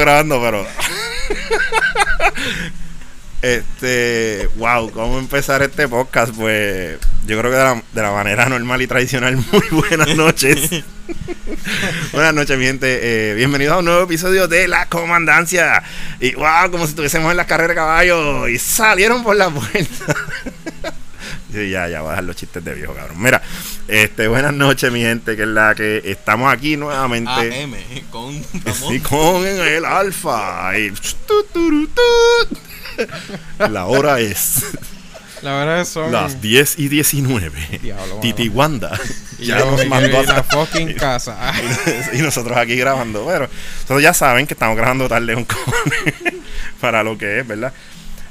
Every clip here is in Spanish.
Grabando, pero. este. Wow, ¿cómo empezar este podcast? Pues. Yo creo que de la, de la manera normal y tradicional. Muy buenas noches. buenas noches, mi gente. Eh, bienvenidos a un nuevo episodio de La Comandancia. Y wow, como si estuviésemos en la carrera de caballo. Y salieron por la puerta. Sí, ya, ya, voy a dejar los chistes de viejo, cabrón. Mira, este, buenas noches, mi gente, que es la que estamos aquí nuevamente. AM, con Sí, con el alfa. Y. La hora es La verdad es son. las 10 y 19. Diablo. Titi Wanda Y ya yo- nos y mandó la a fucking casa. y nosotros aquí grabando. Pero nosotros ya saben que estamos grabando tarde un cojones para lo que es, ¿verdad?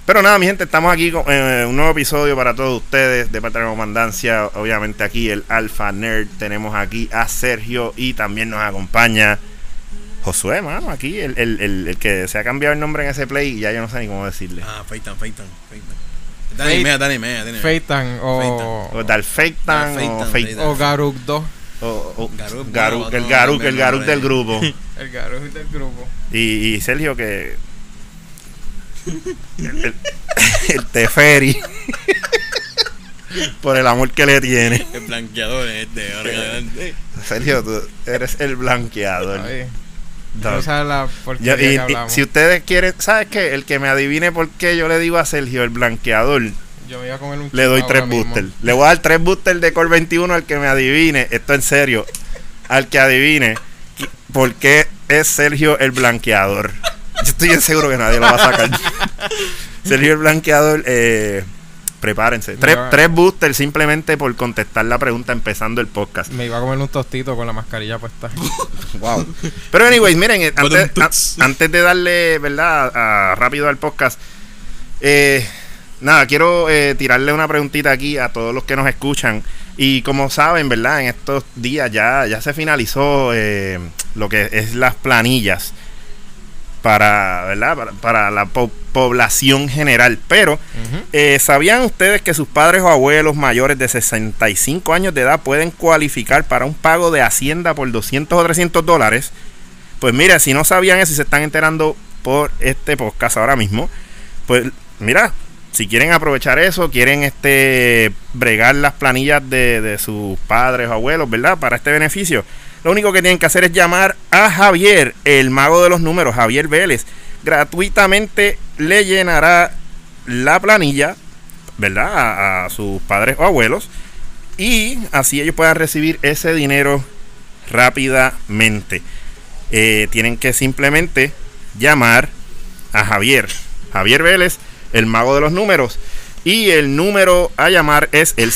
Pero nada, mi gente, estamos aquí con eh, un nuevo episodio para todos ustedes de parte de comandancia. Obviamente aquí el Alpha Nerd. Tenemos aquí a Sergio y también nos acompaña Josué, mano. Aquí el, el, el, el que se ha cambiado el nombre en ese play y ya yo no sé ni cómo decirle. Ah, Feitan, Feitan, Feitan. Dani Mea, Dani Mea, Dani Mea. Feitan o. O Dalfeitan o Dalfeitan, Feit- Dalfeitan. O Garuk 2. o- o Garuk, Garuk, el Garuk, el Garuk del grupo. El Garuk del grupo. Y, y Sergio que. El, Teferi. Por el amor que le tiene. El blanqueador este, ahora. Sergio, tú eres el blanqueador. Ay, No sabes la y- que y si ustedes quieren, ¿sabes qué? El que me adivine por qué yo le digo a Sergio el blanqueador, Yo me iba a comer un le doy tres boosters. Le voy a dar tres boosters de Core 21 al que me adivine. Esto en serio. Al que adivine por qué es Sergio el blanqueador. Yo estoy seguro que nadie lo va a sacar. Sergio el blanqueador, eh, prepárense. Tres, tres boosters simplemente por contestar la pregunta empezando el podcast. Me iba a comer un tostito con la mascarilla puesta. Wow. Pero anyways, miren, eh, antes, a- antes de darle, ¿verdad? a- rápido al podcast. eh, nada, quiero eh, tirarle una preguntita aquí a todos los que nos escuchan. Y como saben, ¿verdad? En estos días ya, ya se finalizó eh, lo que es las planillas para, ¿verdad? Para, para la po- población general. Pero eh, ¿Sabían ustedes que sus padres o abuelos mayores de 65 años de edad pueden cualificar para un pago de Hacienda por 200 o 300 dólares? Pues mira, si no sabían eso y se están enterando por este podcast ahora mismo, pues mira, si quieren aprovechar eso, quieren este bregar las planillas de, de sus padres o abuelos, ¿verdad? Para este beneficio. Lo único que tienen que hacer es llamar a Javier, el mago de los números, Javier Vélez. Gratuitamente le llenará la planilla, ¿verdad? A, sus padres o abuelos. Y así ellos puedan recibir ese dinero rápidamente. Eh, tienen que simplemente llamar a Javier. Javier Vélez, el mago de los números. Y el número a llamar es el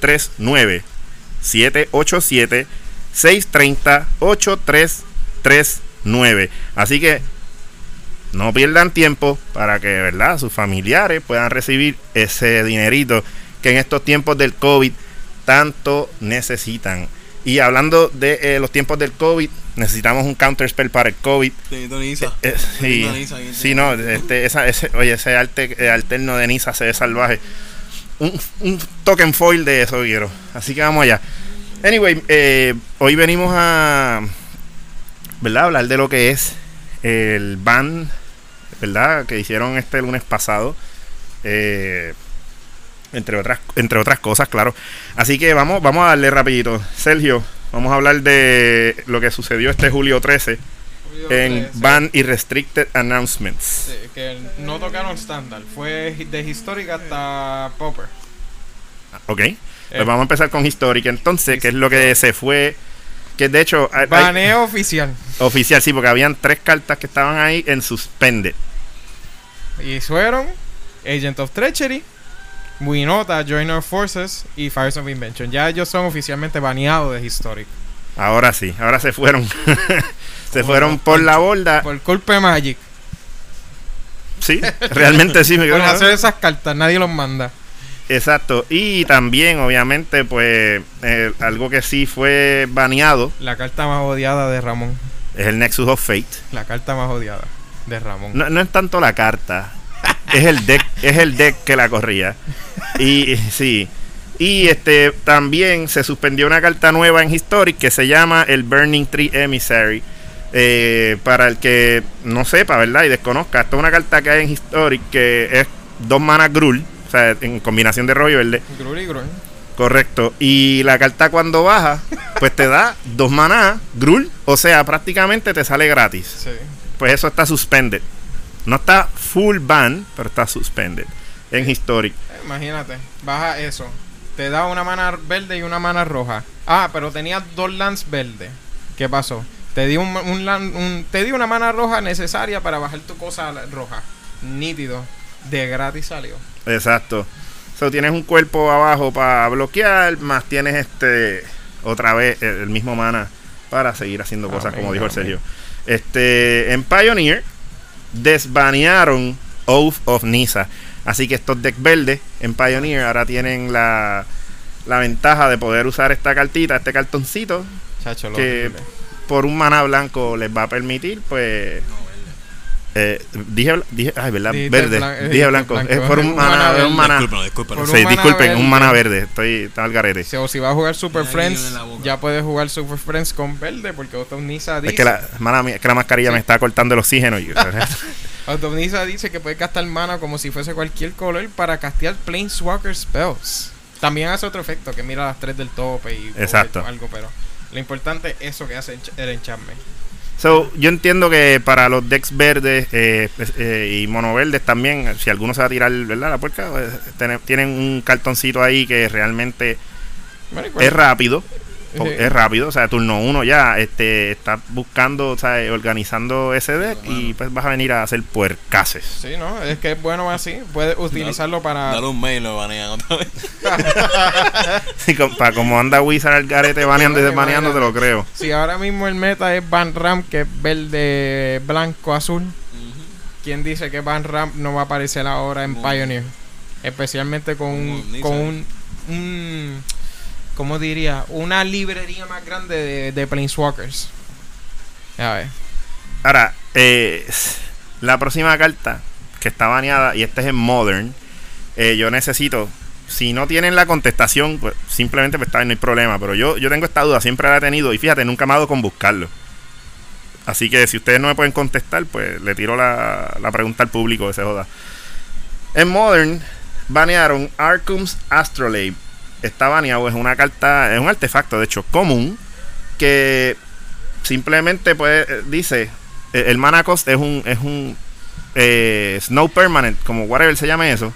787-630-8339. 787-630-8339. Así que no pierdan tiempo para que, ¿verdad? Sus familiares puedan recibir ese dinerito que en estos tiempos del COVID tanto necesitan. Y hablando de eh, los tiempos del COVID, necesitamos un counter spell para el COVID. Tenito Nisa. Eh, sí, Nisa sí, no, este, esa, ese, oye, ese arte, eh, alterno de Nisa se ve salvaje. Un, un token foil de eso quiero. Así que vamos allá. Anyway, eh, hoy venimos a, ¿verdad? Hablar de lo que es el ban, ¿verdad? Que hicieron este lunes pasado. Eh, entre otras, entre otras cosas, claro. Así que vamos, vamos a darle rapidito. Sergio, vamos a hablar de lo que sucedió este julio 13 en Ban y Restricted Announcements. Sí, que no tocaron estándar. Fue de Historic hasta Popper. Ok. Eh. Pues vamos a empezar con Historic entonces, que es lo que se fue. Que de hecho, hay- Baneo oficial. oficial, sí, porque habían tres cartas que estaban ahí en suspended. Y fueron Agent of Treachery, Winota, Joiner Forces y Fires of Invention. Ya ellos son oficialmente baneados de Historic. Ahora sí, ahora se fueron. se fueron por la borda. Por culpa de Magic. Sí, realmente sí. Me Por hacer esas cartas, nadie los manda. Exacto. Y también, obviamente, pues, eh, algo que sí fue baneado La carta más odiada de Ramón. es el Nexus of Fate. La carta más odiada de Ramón. No, no es tanto la carta, es el deck, es el deck que la corría. Y sí, Y este también se suspendió una carta nueva en Historic que se llama el Burning Tree Emissary. Eh, para el que no sepa, ¿verdad? Y desconozca, esta es una carta que hay en Historic que es dos manas Grul, o sea, en combinación de rollo verde. Grul y Grul. Correcto. Y la carta cuando baja, pues te da dos maná Grul, o sea, prácticamente te sale gratis. Sí. Pues eso está suspended. No está full ban, pero está suspended en Historic. Imagínate, baja eso. Te da una mana verde y una mana roja. Ah, pero tenía dos lands verdes. ¿Qué pasó? Te di, un, un lan- un- te di una mana roja necesaria para bajar tu cosa roja. Nítido. De gratis salió. Exacto. So, tienes un cuerpo abajo para bloquear, más tienes este otra vez el, mismo mana para seguir haciendo cosas, Amén, como dijo el. Sergio. Este, en Pioneer desbanearon Oath of Nisa. Así que estos decks verdes en Pioneer ahora tienen la, la ventaja de poder usar esta cartita, este cartoncito, Chacho, lo que. Por un mana blanco les va a permitir, pues. eh, dije, dije, ay, ¿verdad? Dijiste Verde. blan- eh, dije blanco. blanco. Es por un Un mana, mana es un verde. mana. Discúlpalo, discúlpalo. Por Sí, un mana disculpen, verde. un mana verde. Estoy está al garete. Si, o si vas a jugar Super Friends, ya puedes jugar Super Friends con verde, porque Automnisa Es dice, que la, mía, es que la mascarilla Sí. me está cortando el oxígeno. Automnisa dice que puedes gastar mana como si fuese cualquier color para castear Planeswalker Spells. También hace otro efecto, que mira las tres del tope y Exacto. algo, pero lo importante es eso que hace el enchantment. so, yo entiendo que para los decks verdes eh, es- eh, y monoverdes también, si alguno se va a tirar ¿verdad? la puerca, pues, tienen, un cartoncito ahí que realmente Bueno, es rápido. Sí. Es rápido, o sea, turno uno ya este, estás buscando, o sea, organizando ese deck y pues vas a venir a hacer puercases. Sí, ¿no? Es que es bueno así. Puedes utilizarlo para... Dale un mail, lo banean otra vez. Sí, para como anda Wizard al garete baneando y Sí, desbaneando, te lo creo. Si ahora mismo el meta es Van Ramp, que es verde, blanco, azul, ¿quién dice que Van Ramp no va a aparecer ahora en Pioneer? Especialmente con un, con un- ¿cómo diría? Una librería más grande de, de Planeswalkers. A ver. Ahora, eh, la próxima carta que está baneada, y esta es en Modern, eh, yo necesito, si no tienen la contestación, pues simplemente pues está no hay problema, pero yo, yo tengo esta duda, siempre la he tenido, y fíjate, nunca me ha dado con buscarlo. Así que si ustedes no me pueden contestar, pues le tiro la, la pregunta al público que se joda. En Modern, banearon Arkham's Astrolabe. Está baneado, es una carta, es un artefacto, de hecho, común, que simplemente pues eh, dice eh, el mana cost es un es un eh, snow permanent como whatever se llame eso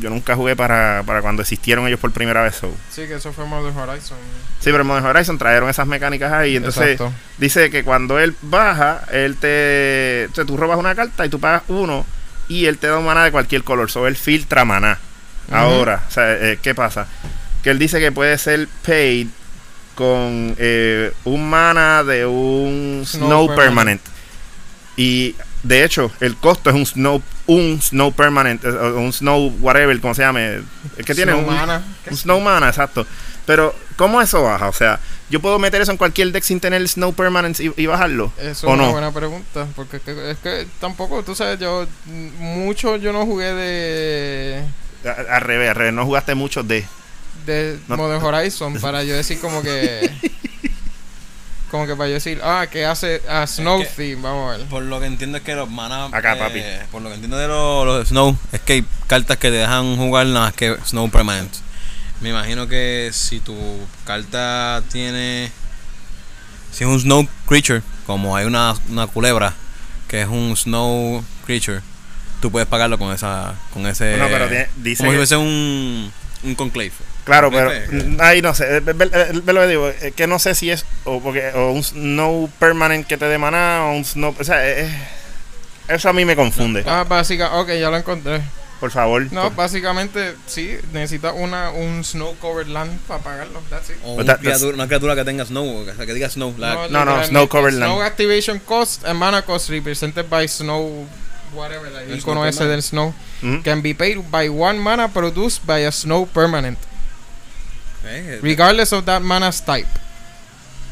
yo nunca jugué para, para cuando existieron ellos por primera vez so. Sí, que eso fue Modern Horizon. sí pero en Modern Horizon trajeron esas mecánicas ahí entonces Exacto. dice que cuando él baja él te o sea, tú robas una carta y tú pagas uno y él te da un mana de cualquier color so él filtra ahora o sea eh, qué pasa que él dice que puede ser paid con eh, un mana de un Snow snow, permanent. permanent. Y de hecho, el costo es un snow un snow permanent, eh, un snow whatever, como se llame. Es que tiene Snow un, mana. un snow mana, exacto. Pero, ¿cómo eso baja? O sea, yo puedo meter eso en cualquier deck sin tener el snow permanent y, y bajarlo. Eso ¿O es una no? buena pregunta. Porque es que, es que tampoco, tú sabes, yo mucho yo no jugué de Al revés, al revés, no jugaste mucho de. de No. Modern Horizon para yo decir como que como que para yo decir ah que hace a Snow Es que- Theme vamos a ver Por lo que entiendo es que los mana. Acá, eh, papi. Por lo que entiendo de los, los Snow, es que hay cartas que te dejan jugar nada más que Snow Permanent. Me imagino que si tu carta tiene. Si es un Snow Creature, como hay una, una culebra que es un Snow Creature, tú puedes pagarlo con esa. Con ese. No, pero tiene- dice como si fuese un. Un conclave. Claro, pero ahí no sé, ve, ve- ve- ve lo que digo, eh, que no sé si es o porque o un snow permanent que te dé maná o un snow, o sea, eh, eh, eso a mí me confunde. ah básica ok ya lo encontré Por favor. no por- básicamente sí necesita una un Snow Covered Land para pagarlo that's it O But una that- criatura, una criatura que tenga Snow, o sea, que diga Snow. la- no, literalmente, Snow Covered Snow Land. Activation Cost and Mana Cost represented by Snow whatever el El icono Snow ese Permanent. del Snow Ujú. can be paid by one mana produced by a Snow Permanent eh, Regardless of that mana's type.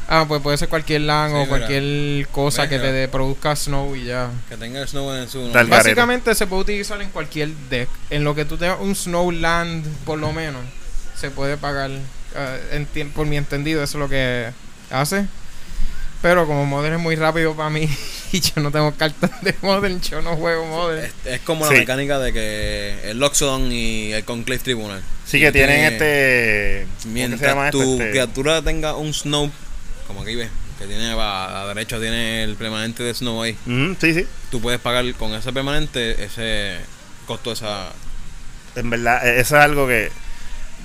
Ah, pues puede ser cualquier land Sí, o mira. cualquier cosa que te produzca snow y ya. que tenga Snow en su. Tal- garete. Básicamente se puede utilizar en cualquier deck. En lo que tú tengas un snow land, por lo menos. se puede pagar. enti- por mi entendido, eso es lo que hace. Pero como Modern es muy rápido para mí y yo no tengo cartas de Modern, yo no juego Modern. Es, es como Sí. la mecánica de que el Loxodon y el Conclave Tribunal. Sí que tienen este... ¿cómo que se Mientras llama tu Este- criatura tenga un Snow, como aquí ves, que tiene a la derecha tiene el permanente de Snow ahí, sí, sí. tú puedes pagar con ese permanente ese costo de esa. En verdad, eh, eso es algo que...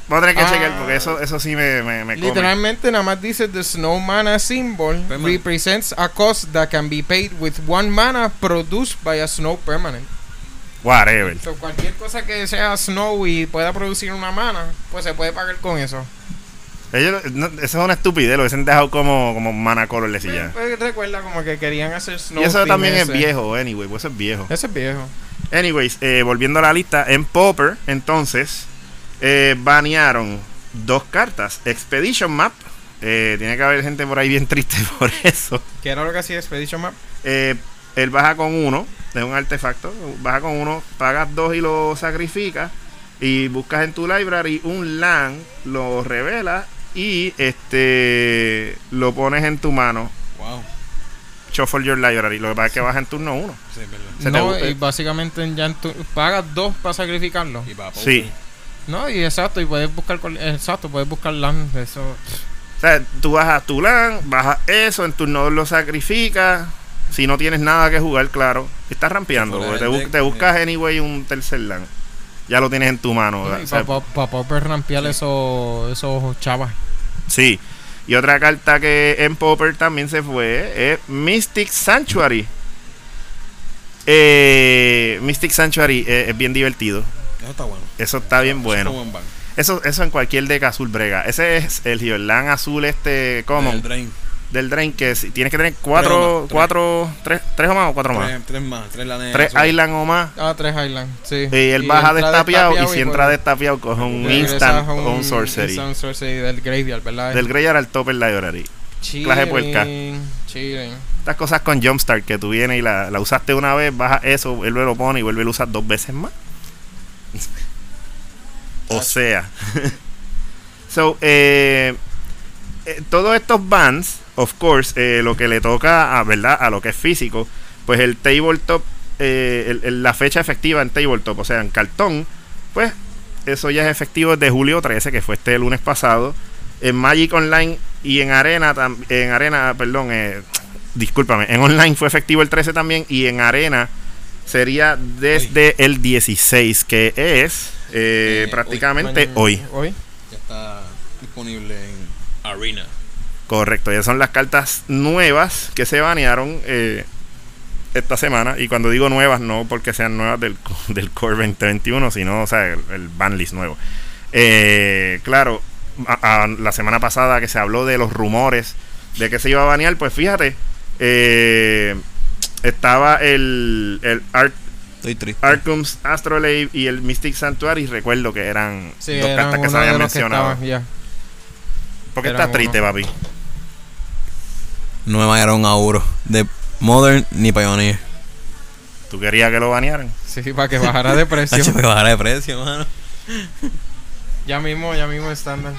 Vamos a tener que Ah. chequear porque eso, eso sí me, me, me come. Literalmente nada más dice the snow mana symbol Permanent. represents a cost that can be paid with one mana produced by a snow permanent. Whatever. So, cualquier cosa que sea snow y pueda producir una mana, pues se puede pagar con eso. Ellos, no, eso es una estupidez, lo hubiesen dejado como, como mana colorless y ya. Pues, recuerda como que querían hacer snow. Y eso también es viejo, anyway, pues eso es viejo. Ese es viejo. Anyways, eh, volviendo a la lista, en Popper, entonces, eh, banearon dos cartas. Expedition Map. eh, tiene que haber gente por ahí bien triste por eso. ¿Qué era lo que hacía Expedition Map? Eh, él baja con uno, es un artefacto. Baja con uno, pagas dos y lo sacrificas. Y buscas en tu library un land, lo revelas y este lo pones en tu mano. Wow. Shuffle your library. Lo que pasa es que baja en turno uno. Sí, es verdad. Se no, y básicamente ya en tu- pagas dos para sacrificarlo. Y para Sí. No, y exacto, y puedes buscar, exacto, puedes buscar land, eso. O sea, tú bajas tu LAN, bajas eso, en turno dos lo sacrificas. Si no tienes nada que jugar, claro, estás rampeando. Porque te, bu- te buscas eh. anyway un tercer LAN. Ya lo tienes en tu mano. y o sea, para poder rampear esos, esos chavas. sí. Y otra carta que en Popper también se fue es Mystic Sanctuary. Eh, Mystic Sanctuary eh, es bien divertido. Eso está bueno. Eso está bien bueno. Como en ban. Eso, eso en cualquier deck azul brega. Ese es el Giverland azul este common. El Drain. del drain que si- tienes que tener cuatro, Tres o más, tres. cuatro, tres, tres o más o cuatro más. Tres, tres más. Tres lanes. Tres. Island o más. Ah, tres Highland, sí. Y él baja destapiado y si pues, entra destapiado coge un instant a o un sorcery. instant sorcery del graveyard, ¿verdad? Del Greyard al Topper Library. clase de puerca. Chilling, chilling. Estas cosas con Jumpstart que tú vienes y la, la usaste una vez, baja eso, vuelve lo pone y vuelve a lo usar dos veces más. o sea. so, eh, eh, todos estos bands, of course, eh, lo que le toca a, ¿verdad? a lo que es físico, pues el tabletop, el- la fecha efectiva en tabletop, o sea, en cartón, pues eso ya es efectivo desde julio 13, que fue este lunes pasado. En Magic Online y en Arena, en Arena, perdón, discúlpame, en Online fue efectivo el 13 también y en Arena sería desde el 16, que es eh, Eh, prácticamente Mañana- hoy. Hoy. Ya está disponible en Arena. Correcto, ya son las cartas nuevas que se banearon eh, esta semana. Y cuando digo nuevas, no porque sean nuevas del, del Core 2021, sino, o sea, el, el ban list nuevo. Eh, claro, a- a- la semana pasada que se habló de los rumores de que se iba a banear, pues fíjate, eh, estaba el, el Arc, Estoy triste. Arkham's Astrolabe y el Mystic Sanctuary. Recuerdo que eran Sí, dos eran cartas que se habían mencionado. estaban. ¿Por qué eran estás triste, uno. papi? No me bañaron a Uro. De Modern ni Pioneer. ¿Tú querías que lo banearan? Sí, para que bajara de precio. Hacho, que bajara de precio, mano. ya mismo, ya mismo estándar.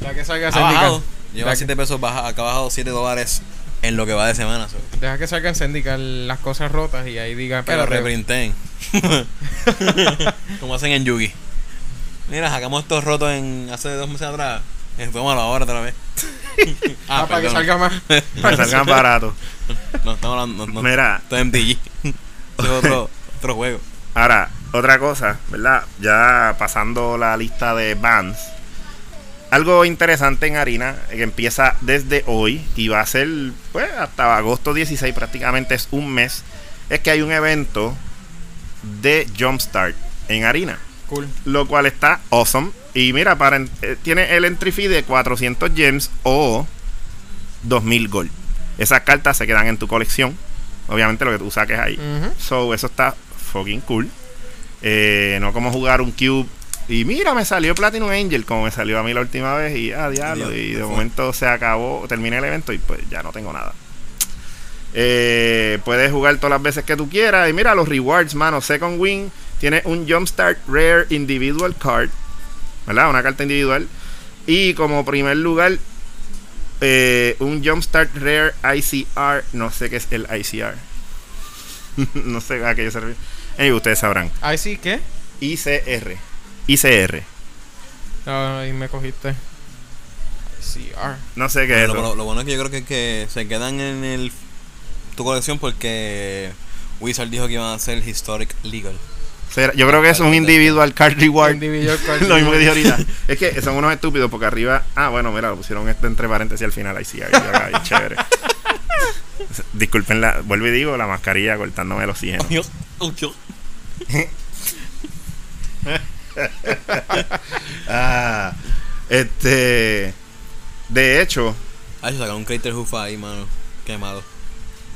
Ya que salga Ha Zendikar. bajado. Lleva Ya 7 pesos, baja, acá ha bajado 7 dólares en lo que va de semana. so. Deja que salgan Zendikar las cosas rotas y ahí diga, Que lo reprinten. Como hacen en Yugi. Mira, sacamos estos rotos en hace dos meses atrás. Tómalo ahora otra vez. Ah, para que salga más. Para que salgan baratos. No, estamos hablando. No, no, Mira, esto es MTG. Es otro, otro juego. ahora, otra cosa, ¿verdad? Ya pasando la lista de bands. Algo interesante en Harina, eh, que empieza desde hoy y va a ser, pues, hasta agosto 16, prácticamente es un mes, es que hay un evento de Jumpstart en Harina. Cool. lo cual está awesome. Y mira, para eh, tiene el entry fee de 400 gems o 2000 gold. Esas cartas se quedan en tu colección. Obviamente lo que tú saques ahí. So, eso está fucking cool. Eh, no como jugar un cube. Y mira, me salió Platinum Angel como me salió a mí la última vez. Y ah, diablo. Dios, Y de fue. momento se acabó, terminé el evento y pues ya no tengo nada. Eh, puedes jugar todas las veces que tú quieras. Y mira los rewards, mano. Second Win tiene un Jumpstart Rare Individual Card. ¿verdad? Una carta individual. Y como primer lugar, eh, un Jumpstart Rare ICR. No sé qué es el ICR. no sé a qué se refiere. Anyway, ustedes sabrán. ¿Ahí sí qué? ICR. ICR. Ahí me cogiste. CR. No sé qué es Lo, eso. lo- lo bueno es que yo creo que, que se quedan en el tu colección porque Wizard dijo que iban a hacer Historic Legal. Será- Yo creo que es un individual card reward. Individual card Lo mismo que dije ahorita. Es que son unos estúpidos porque arriba. Ah, bueno, mira, lo pusieron este entre paréntesis al final. Ahí sí, ahí, ahí, ahí, chévere. Disculpen, la, vuelvo y digo, la mascarilla cortándome el oxígeno. Ah, este. De hecho, se sacaron un Crater Hoof ahí, mano. Quemado.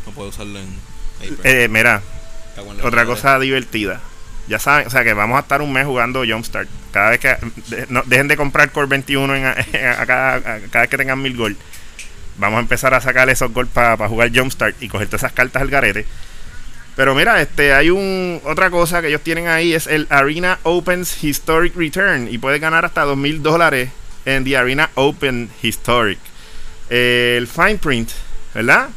No puedo usarlo en eh, mira, otra madre. cosa divertida. Ya saben, o sea que vamos a estar un mes jugando Jumpstart. Cada vez que de- no, dejen de comprar Core 21 en, a, a cada, a cada vez que tengan mil gold. Vamos a empezar a sacar esos gold para jugar Jumpstart y coger todas esas cartas al garete. Pero mira, este hay un otra cosa que ellos tienen ahí es el Arena Opens Historic Return y puedes ganar hasta dos mil dólares en The Arena Open Historic. Eh, el Fine Print, ¿verdad?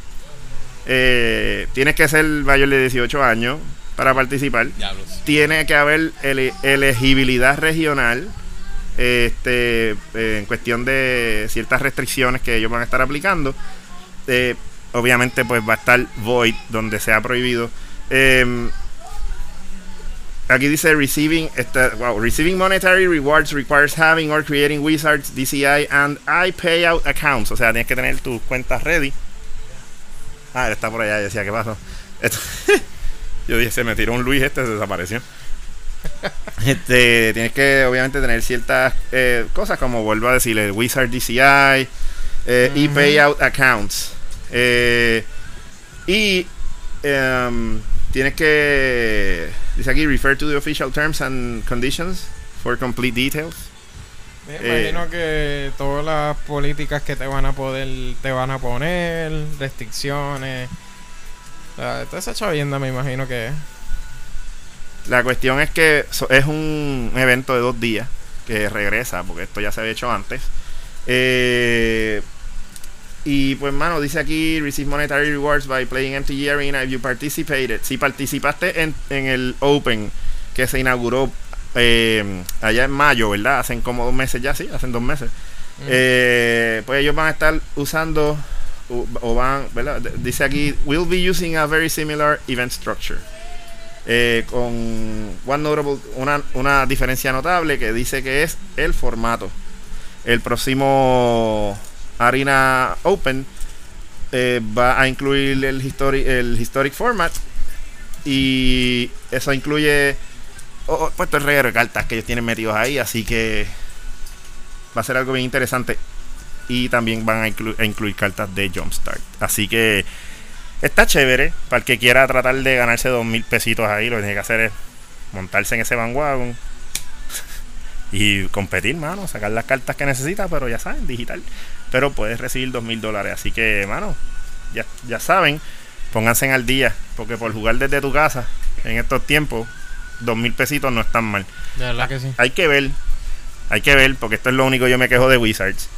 Eh, tienes que ser mayor de 18 años para participar Diablos. tiene que haber ele- elegibilidad regional este eh, en cuestión de ciertas restricciones que ellos van a estar aplicando obviamente pues va a estar void donde sea prohibido Em, aquí dice receiving esta- wow, receiving monetary rewards requires having or creating wizards DCI and I payout accounts. O sea tienes que tener tus cuentas ready. Ah él está por allá decía qué pasó Esto- yo dije se me tiró un Luis este se desapareció. Este, tienes que obviamente tener ciertas eh, cosas como vuelvo a decir el Wizard DCI eh, y payout accounts. Eh, y em, tienes que dice aquí refer to the official terms and conditions for complete details Me Eh, imagino que todas las políticas que te van a poder, te van a poner, restricciones. Sea, toda esa chavienda me imagino que es. La cuestión es que es un evento de dos días que regresa, porque esto ya se había hecho antes. Eh, y pues, mano, dice aquí: Receive monetary rewards by playing MTG Arena if you participated. Si participaste en, en el Open que se inauguró eh, allá en mayo, ¿verdad? Hacen como dos meses ya, sí, hacen dos meses. Mm. Eh, pues ellos van a estar usando o, o van, ¿verdad? Dice aquí, will be using a very similar event structure. Eh, con one notable, una, una diferencia notable que dice que es el formato. El próximo Arena Open eh, va a incluir el, histori- el Historic Format y eso incluye oh, puesto el reguero de cartas que ellos tienen metidos ahí, así que va a ser algo bien interesante. Y también van a incluir cartas de Jumpstart. Así que está chévere. Para el que quiera tratar de ganarse dos mil pesitos ahí, lo que tiene que hacer es montarse en ese bandwagon y competir, mano. Sacar las cartas que necesita, pero ya saben, digital. Pero puedes recibir dos mil dólares. Así que, mano, ya, ya saben, pónganse al día. Porque por jugar desde tu casa en estos tiempos, dos mil pesitos no están mal. De verdad que sí. Hay que ver, hay que ver, porque esto es lo único que yo me quejo de Wizards.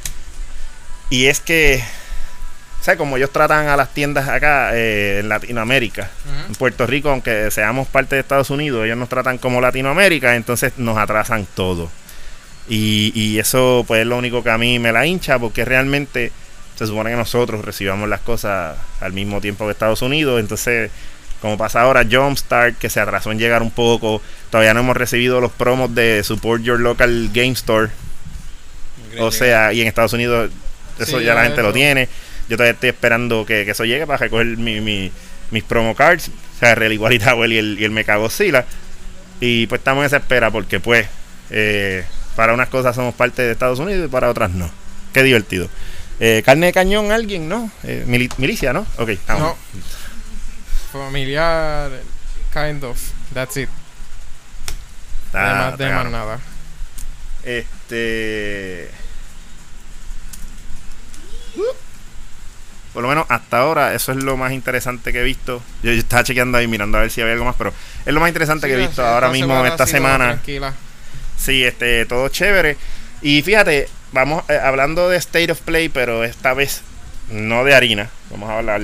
Y es que, o sea, como ellos tratan a las tiendas acá eh, en Latinoamérica, en Puerto Rico, aunque seamos parte de Estados Unidos, ellos nos tratan como Latinoamérica, entonces nos atrasan todo. Y, y eso, pues, es lo único que a mí me la hincha, porque realmente se supone que nosotros recibamos las cosas al mismo tiempo que Estados Unidos, entonces. Como pasa ahora Jumpstart, que se atrasó en llegar un poco. Todavía no hemos recibido los promos de Support Your Local Game Store. O sea, y en Estados Unidos eso Sí, ya la gente lo tiene. Yo todavía estoy esperando que, que eso llegue para recoger mi, mi- mis promo cards. O sea, Real Igual y el, y el Mechagodzilla. Y pues estamos en esa espera porque pues eh, para unas cosas somos parte de Estados Unidos y para otras no. Qué divertido. Eh, carne de cañón, alguien, ¿no? Eh, mili- milicia, ¿no? Ok, vamos. No. Familiar, kind of. That's it. Está- de más, está de más nada. Este. Por lo menos hasta ahora, eso es lo más interesante que he visto. Yo, yo estaba chequeando ahí mirando a ver si había algo más, pero es lo más interesante que he visto sí, ahora mismo, esta semana. Tranquila. Sí, este, todo chévere. Y fíjate, vamos eh, hablando de State of Play, pero esta vez no de harina. Vamos a hablar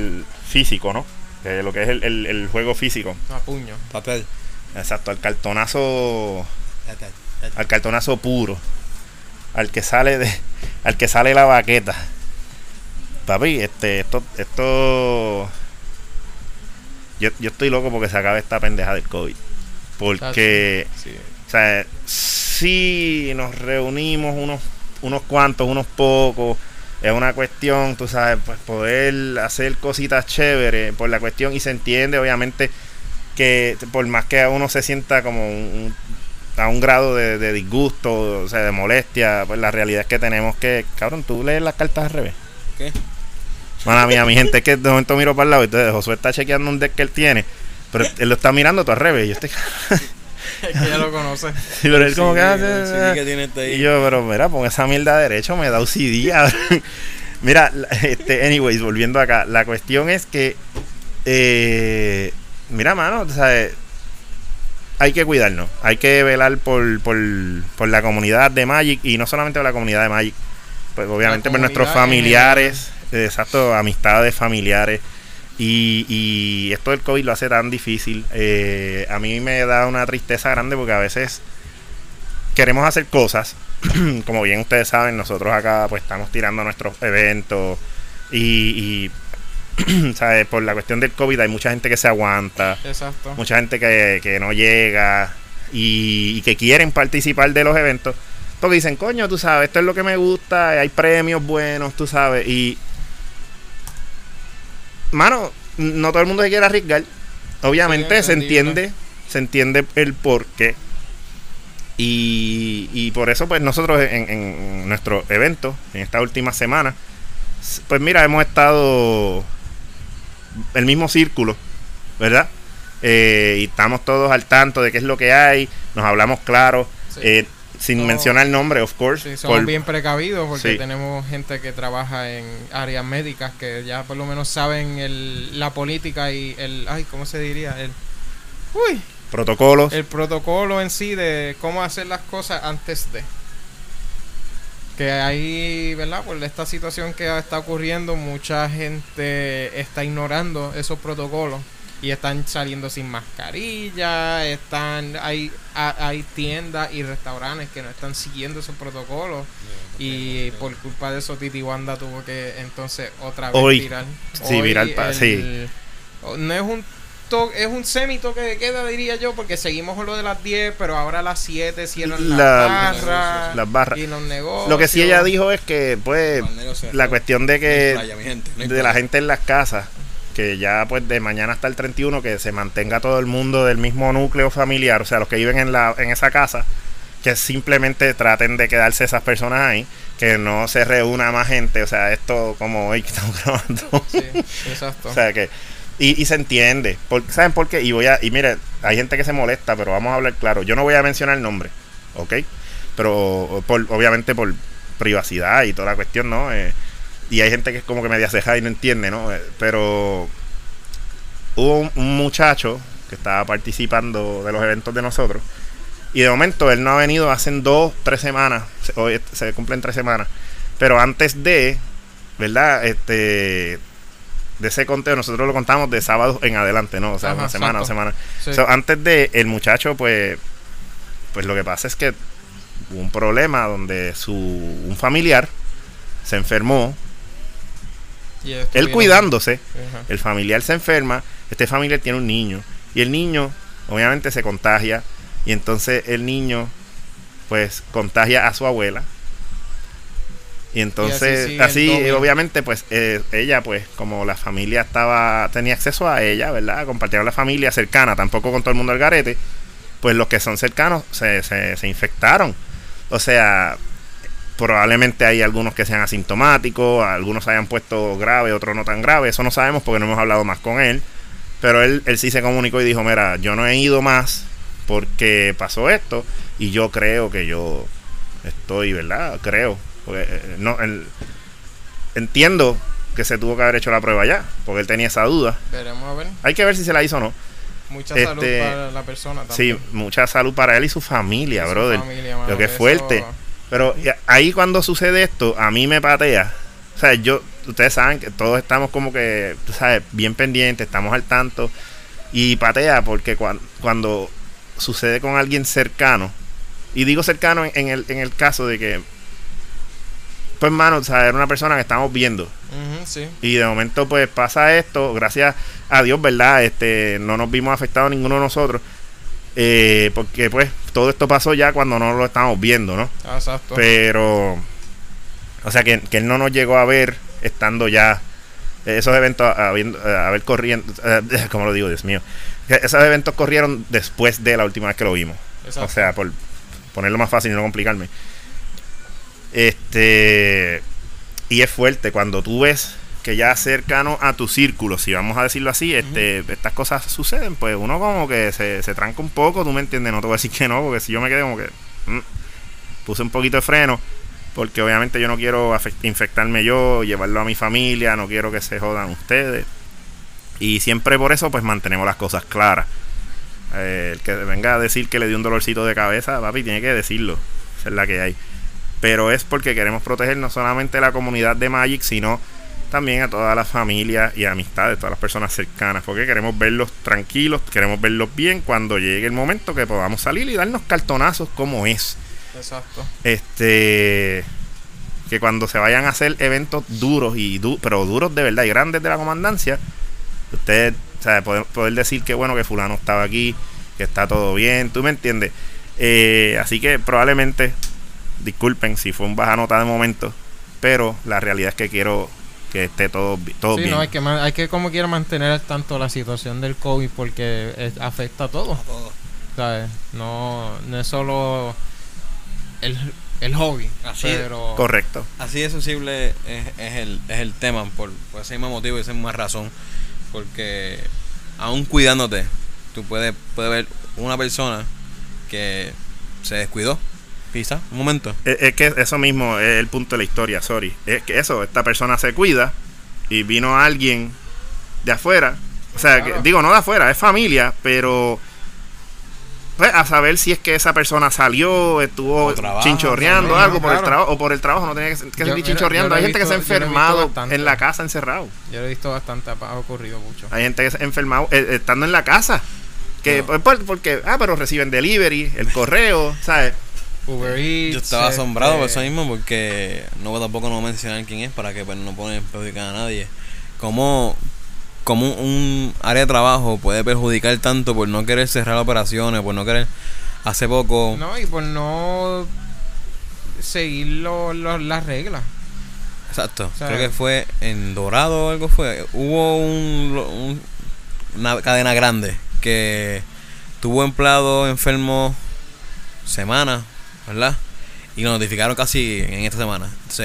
físico, ¿no? De lo que es el, el- el juego físico. A puño. Papel. Exacto, al cartonazo. Al cartonazo puro. Al que sale de. Al que sale la baqueta. Papi, este, esto, esto. Yo, yo estoy loco porque se acabe esta pendeja del COVID. Porque. Sí. O sea, si nos reunimos unos, unos cuantos, unos pocos, es una cuestión, tú sabes, pues poder hacer cositas chéveres por la cuestión y se entiende, obviamente, que por más que uno se sienta como un- a un grado de, de disgusto, o sea, de molestia, pues la realidad es que tenemos que, cabrón, tú lees las cartas al revés. ¿Qué? Mala mía, mi gente es que de momento miro para el lado y entonces Josué está chequeando un deck que él tiene, pero él lo está mirando todo al revés. Y yo estoy. Es que ya lo conoce. Sí, pero él como que. Ah, que tiene este ahí. Y yo, pero mira, pon esa mierda derecho, me da cabrón. mira, este, anyways, volviendo acá, la cuestión es que. eh, mira, mano, o sea, eh, hay que cuidarnos, hay que velar por, por, por la comunidad de Magic y no solamente por la comunidad de Magic, pues obviamente por nuestros familiares, exacto, amistades familiares. Y, y esto del COVID lo hace tan difícil. Eh, a mí me da una tristeza grande porque a veces queremos hacer cosas. Como bien ustedes saben, nosotros acá pues estamos tirando nuestros eventos y, y ¿sabes? por la cuestión del COVID hay mucha gente que se aguanta, Exacto. mucha gente que, que no llega y, y que quieren participar de los eventos. Porque dicen, coño, tú sabes, esto es lo que me gusta, hay premios buenos, tú sabes. Y, mano, no todo el mundo se quiere arriesgar. Obviamente se entiende, se entiende el por qué. Y, y por eso, pues nosotros en, en nuestro evento, en esta última semana, pues mira, hemos estado el mismo círculo, ¿verdad? Eh, y estamos todos al tanto de qué es lo que hay, nos hablamos claro, Sí. eh, sin mencionar el nombre, of course. Sí, somos por- bien precavidos porque Sí. tenemos gente que trabaja en áreas médicas que ya por lo menos saben el, la política y el... Ay, ¿cómo se diría? El, uy, protocolos. el protocolo en sí de cómo hacer las cosas antes de. Que ahí, ¿verdad? Por esta situación que está ocurriendo, mucha gente está ignorando esos protocolos y están saliendo sin mascarilla, están hay ha- hay tiendas y restaurantes que no están siguiendo esos protocolos y por culpa de eso Titi Wanda tuvo que entonces otra vez Hoy. virar. Sí, virar pa- sí. No es un to- es un semi toque de queda diría yo porque seguimos con lo de las 10, pero ahora a las 7 cierran La- las barras las barras. y los negocios. Lo que sí ella dijo es que, pues, la cuestión de que Playa, mi gente, no hay de la gente en las casas, que ya pues de mañana hasta el 31, que se mantenga todo el mundo del mismo núcleo familiar, o sea, los que viven en, la, en esa casa, que simplemente traten de quedarse esas personas ahí, que no se reúna más gente, o sea, esto como hoy que estamos grabando. Sí, exacto. O sea que. Y, y se entiende. Por- ¿Saben por qué? Y voy a. Y mire, hay gente que se molesta, pero vamos a hablar claro. Yo no voy a mencionar el nombre, ¿ok? Pero por, obviamente por privacidad y toda la cuestión, ¿no? Eh, y hay gente que es como que media ceja y no entiende, ¿no? Eh, pero hubo un, un muchacho que estaba participando de los eventos de nosotros. Y de momento él no ha venido hace dos, tres semanas. se- Hoy se cumplen tres semanas. Pero antes de, ¿verdad? Este. De ese conteo, nosotros lo contamos de sábado en adelante, ¿no? O sea, Ajá, una semana, dos exacto. semanas. Sí. So, antes de, el muchacho, pues. Pues lo que pasa es que hubo un problema donde su. Un familiar se enfermó. Él cuidándose. Ajá. El familiar se enferma, este familiar tiene un niño y el niño obviamente se contagia y entonces el niño pues contagia a su abuela. Y entonces así, obviamente pues eh, ella pues como la familia estaba tenía acceso a ella, ¿verdad? Compartieron la familia cercana, tampoco con todo el mundo al garete, pues los que son cercanos se, se, se infectaron. O sea, probablemente hay algunos que sean asintomáticos, algunos se hayan puesto grave, otros no tan grave, eso no sabemos porque no hemos hablado más con él, pero él, él sí se comunicó y dijo, mira, yo no he ido más porque pasó esto y yo creo que yo estoy, ¿verdad? Creo, porque eh, no, él- entiendo que se tuvo que haber hecho la prueba ya, porque él tenía esa duda. Veremos a ver. Hay que ver si se la hizo o no. Mucha Este, salud para la persona Sí, también. mucha salud para él y su familia, Su brother. familia, mano, Lo que es eso- fuerte. Pero ahí cuando sucede esto, a mí me patea. O sea, yo, ustedes saben que todos estamos como que, sabes, bien pendientes, estamos al tanto. Y patea porque cuan- cuando sucede con alguien cercano, y digo cercano en, en el, en el caso de que, pues, mano, o sea, era una persona que estamos viendo. Sí. Y de momento, pues pasa esto. Gracias a Dios, ¿verdad? Este, no nos vimos afectados ninguno de nosotros. eh, porque, pues, todo esto pasó ya cuando no lo estábamos viendo, ¿no? Ah, Exacto. Pero, o sea, que, que él no nos llegó a ver estando ya eh, esos eventos habiendo, eh, haber corriendo, eh, ¿cómo lo digo, Dios mío? Que esos eventos corrieron después de la última vez que lo vimos. Exacto. O sea, por ponerlo más fácil y no complicarme. Este. Y es fuerte cuando tú ves que ya cercano a tu círculo, si vamos a decirlo así, este, estas cosas suceden, pues uno como que se, se tranca un poco, tú me entiendes, no te voy a decir que no, porque si yo me quedé como que mm, puse un poquito de freno, porque obviamente yo no quiero infectarme yo, llevarlo a mi familia, no quiero que se jodan ustedes. Y siempre por eso pues mantenemos las cosas claras. Eh, el que venga a decir que le dio un dolorcito de cabeza, papi, tiene que decirlo. Esa es la que hay. Pero es porque queremos proteger no solamente la comunidad de Magic, sino también a todas las familias y amistades, todas las personas cercanas, porque queremos verlos tranquilos, queremos verlos bien cuando llegue el momento que podamos salir y darnos cartonazos como es. Exacto. Este que cuando se vayan a hacer eventos duros y du- pero duros de verdad y grandes de la comandancia, ustedes o sea, poder, poder decir que bueno que fulano estaba aquí, que está todo bien, tú me entiendes. Eh, así que probablemente disculpen si fue un baja nota de momento, pero la realidad es que quiero que esté todo, todo Sí, bien. no, hay que, hay que como quiera mantener al tanto la situación del COVID porque es- afecta a todo. ¿sabes? No, no es solo el, el hobby, Así- pero Correcto. Así de sensible es, es el, es el tema, por, por ese mismo motivo y esa misma razón. Porque aún cuidándote, tú puedes, puedes ver una persona que se descuidó, quizá, un momento. Es, es que eso mismo es el punto de la historia, sorry. Es que eso, esta persona se cuida y vino alguien de afuera. O sea, que- digo, no de afuera, es familia, pero pues, a saber si es que esa persona salió, estuvo O trabaja, chinchorreando también, algo por el trabajo, o por el trabajo, no tiene que, que Yo- seguir chinchorreando. Hay gente que se ha enfermado en la casa encerrado. yo lo he visto bastante, ha ocurrido mucho. Hay gente que se ha enfermado eh, estando en la casa. Que, No. por- porque, ah, pero reciben delivery, el correo, ¿sabes? Uber Eats, Yo estaba asombrado por este, eso mismo porque no tampoco no mencionar quién es para que pues, no pone perjudicar a nadie. Como, como un área de trabajo puede perjudicar tanto por no querer cerrar operaciones, por no querer... Hace poco... No, y por no seguir lo- lo- las reglas. Exacto. Creo que fue en Dorado o algo fue. Hubo un, un- una cadena grande que tuvo empleado enfermo semanas, ¿verdad? Y lo notificaron casi en esta semana. Sí.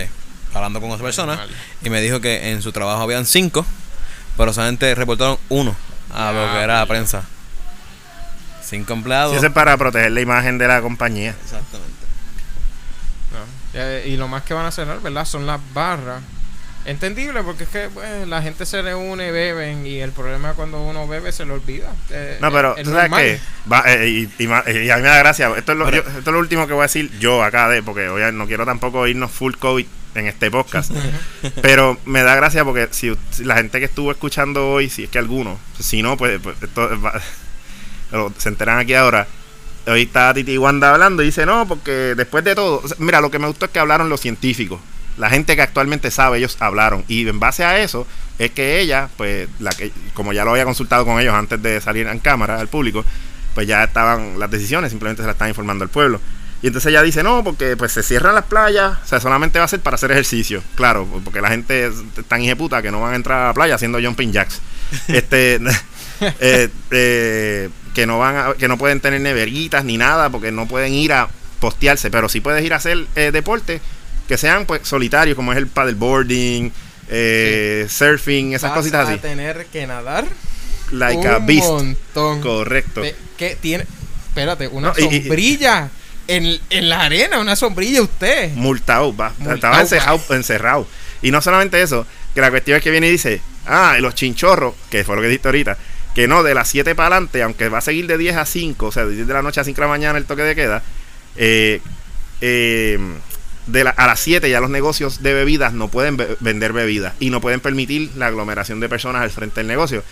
Hablando con otra persona. Normal. Y me dijo que en su trabajo habían cinco, pero solamente reportaron uno a lo que era la prensa. Cinco empleados. Eso es para proteger la imagen de la compañía. Exactamente. No. Eh, y lo más que van a cerrar, ¿verdad? Son las barras. Entendible, porque es que pues, la gente se reúne, beben, y el problema es cuando uno bebe se le olvida. Eh, No, pero es tú sabes que va, eh, y, y ma- y a mí me da gracia. Esto es, lo, yo- esto es lo último que voy a decir yo acá, de porque hoy no quiero tampoco irnos full COVID en este podcast. pero me da gracia porque si, si la gente que estuvo escuchando hoy, si es que alguno, si no, pues, pues esto va- se enteran aquí ahora. Hoy está Titi Wanda hablando y dice, no, porque después de todo, mira, lo que me gustó es que hablaron los científicos. La gente que actualmente sabe, ellos hablaron. Y en base a eso, es que ella, pues, la que, como ya lo había consultado con ellos antes de salir en cámara al público, pues ya estaban las decisiones, simplemente se las están informando al pueblo. Y entonces ella dice, no, porque pues se cierran las playas, o sea, solamente va a ser para hacer ejercicio. Claro, porque la gente es tan hijeputa que no van a entrar a la playa haciendo jumping jacks. este, eh, eh, que no van a- que no pueden tener neveritas ni nada, porque no pueden ir a postearse, pero sí puedes ir a hacer eh, deporte que sean pues solitarios, como es el paddleboarding, eh, surfing, esas Vas cositas a así. tener que nadar Like a un beast. montón. Correcto. De- que tiene, espérate, una No, y- y- sombrilla en, en la arena, una sombrilla usted. multado, va. Multado, estaba va. encerrado. Y no solamente eso, que la cuestión es que viene y dice, ah, los chinchorros, que fue lo que dijiste ahorita, que no, de las 7 para adelante, aunque va a seguir de 10 a 5, o sea, de 10 de la noche a 5 de la mañana el toque de queda, eh, eh, de la- a las 7 ya los negocios de bebidas no pueden be- vender bebidas y no pueden permitir la aglomeración de personas al frente del negocio.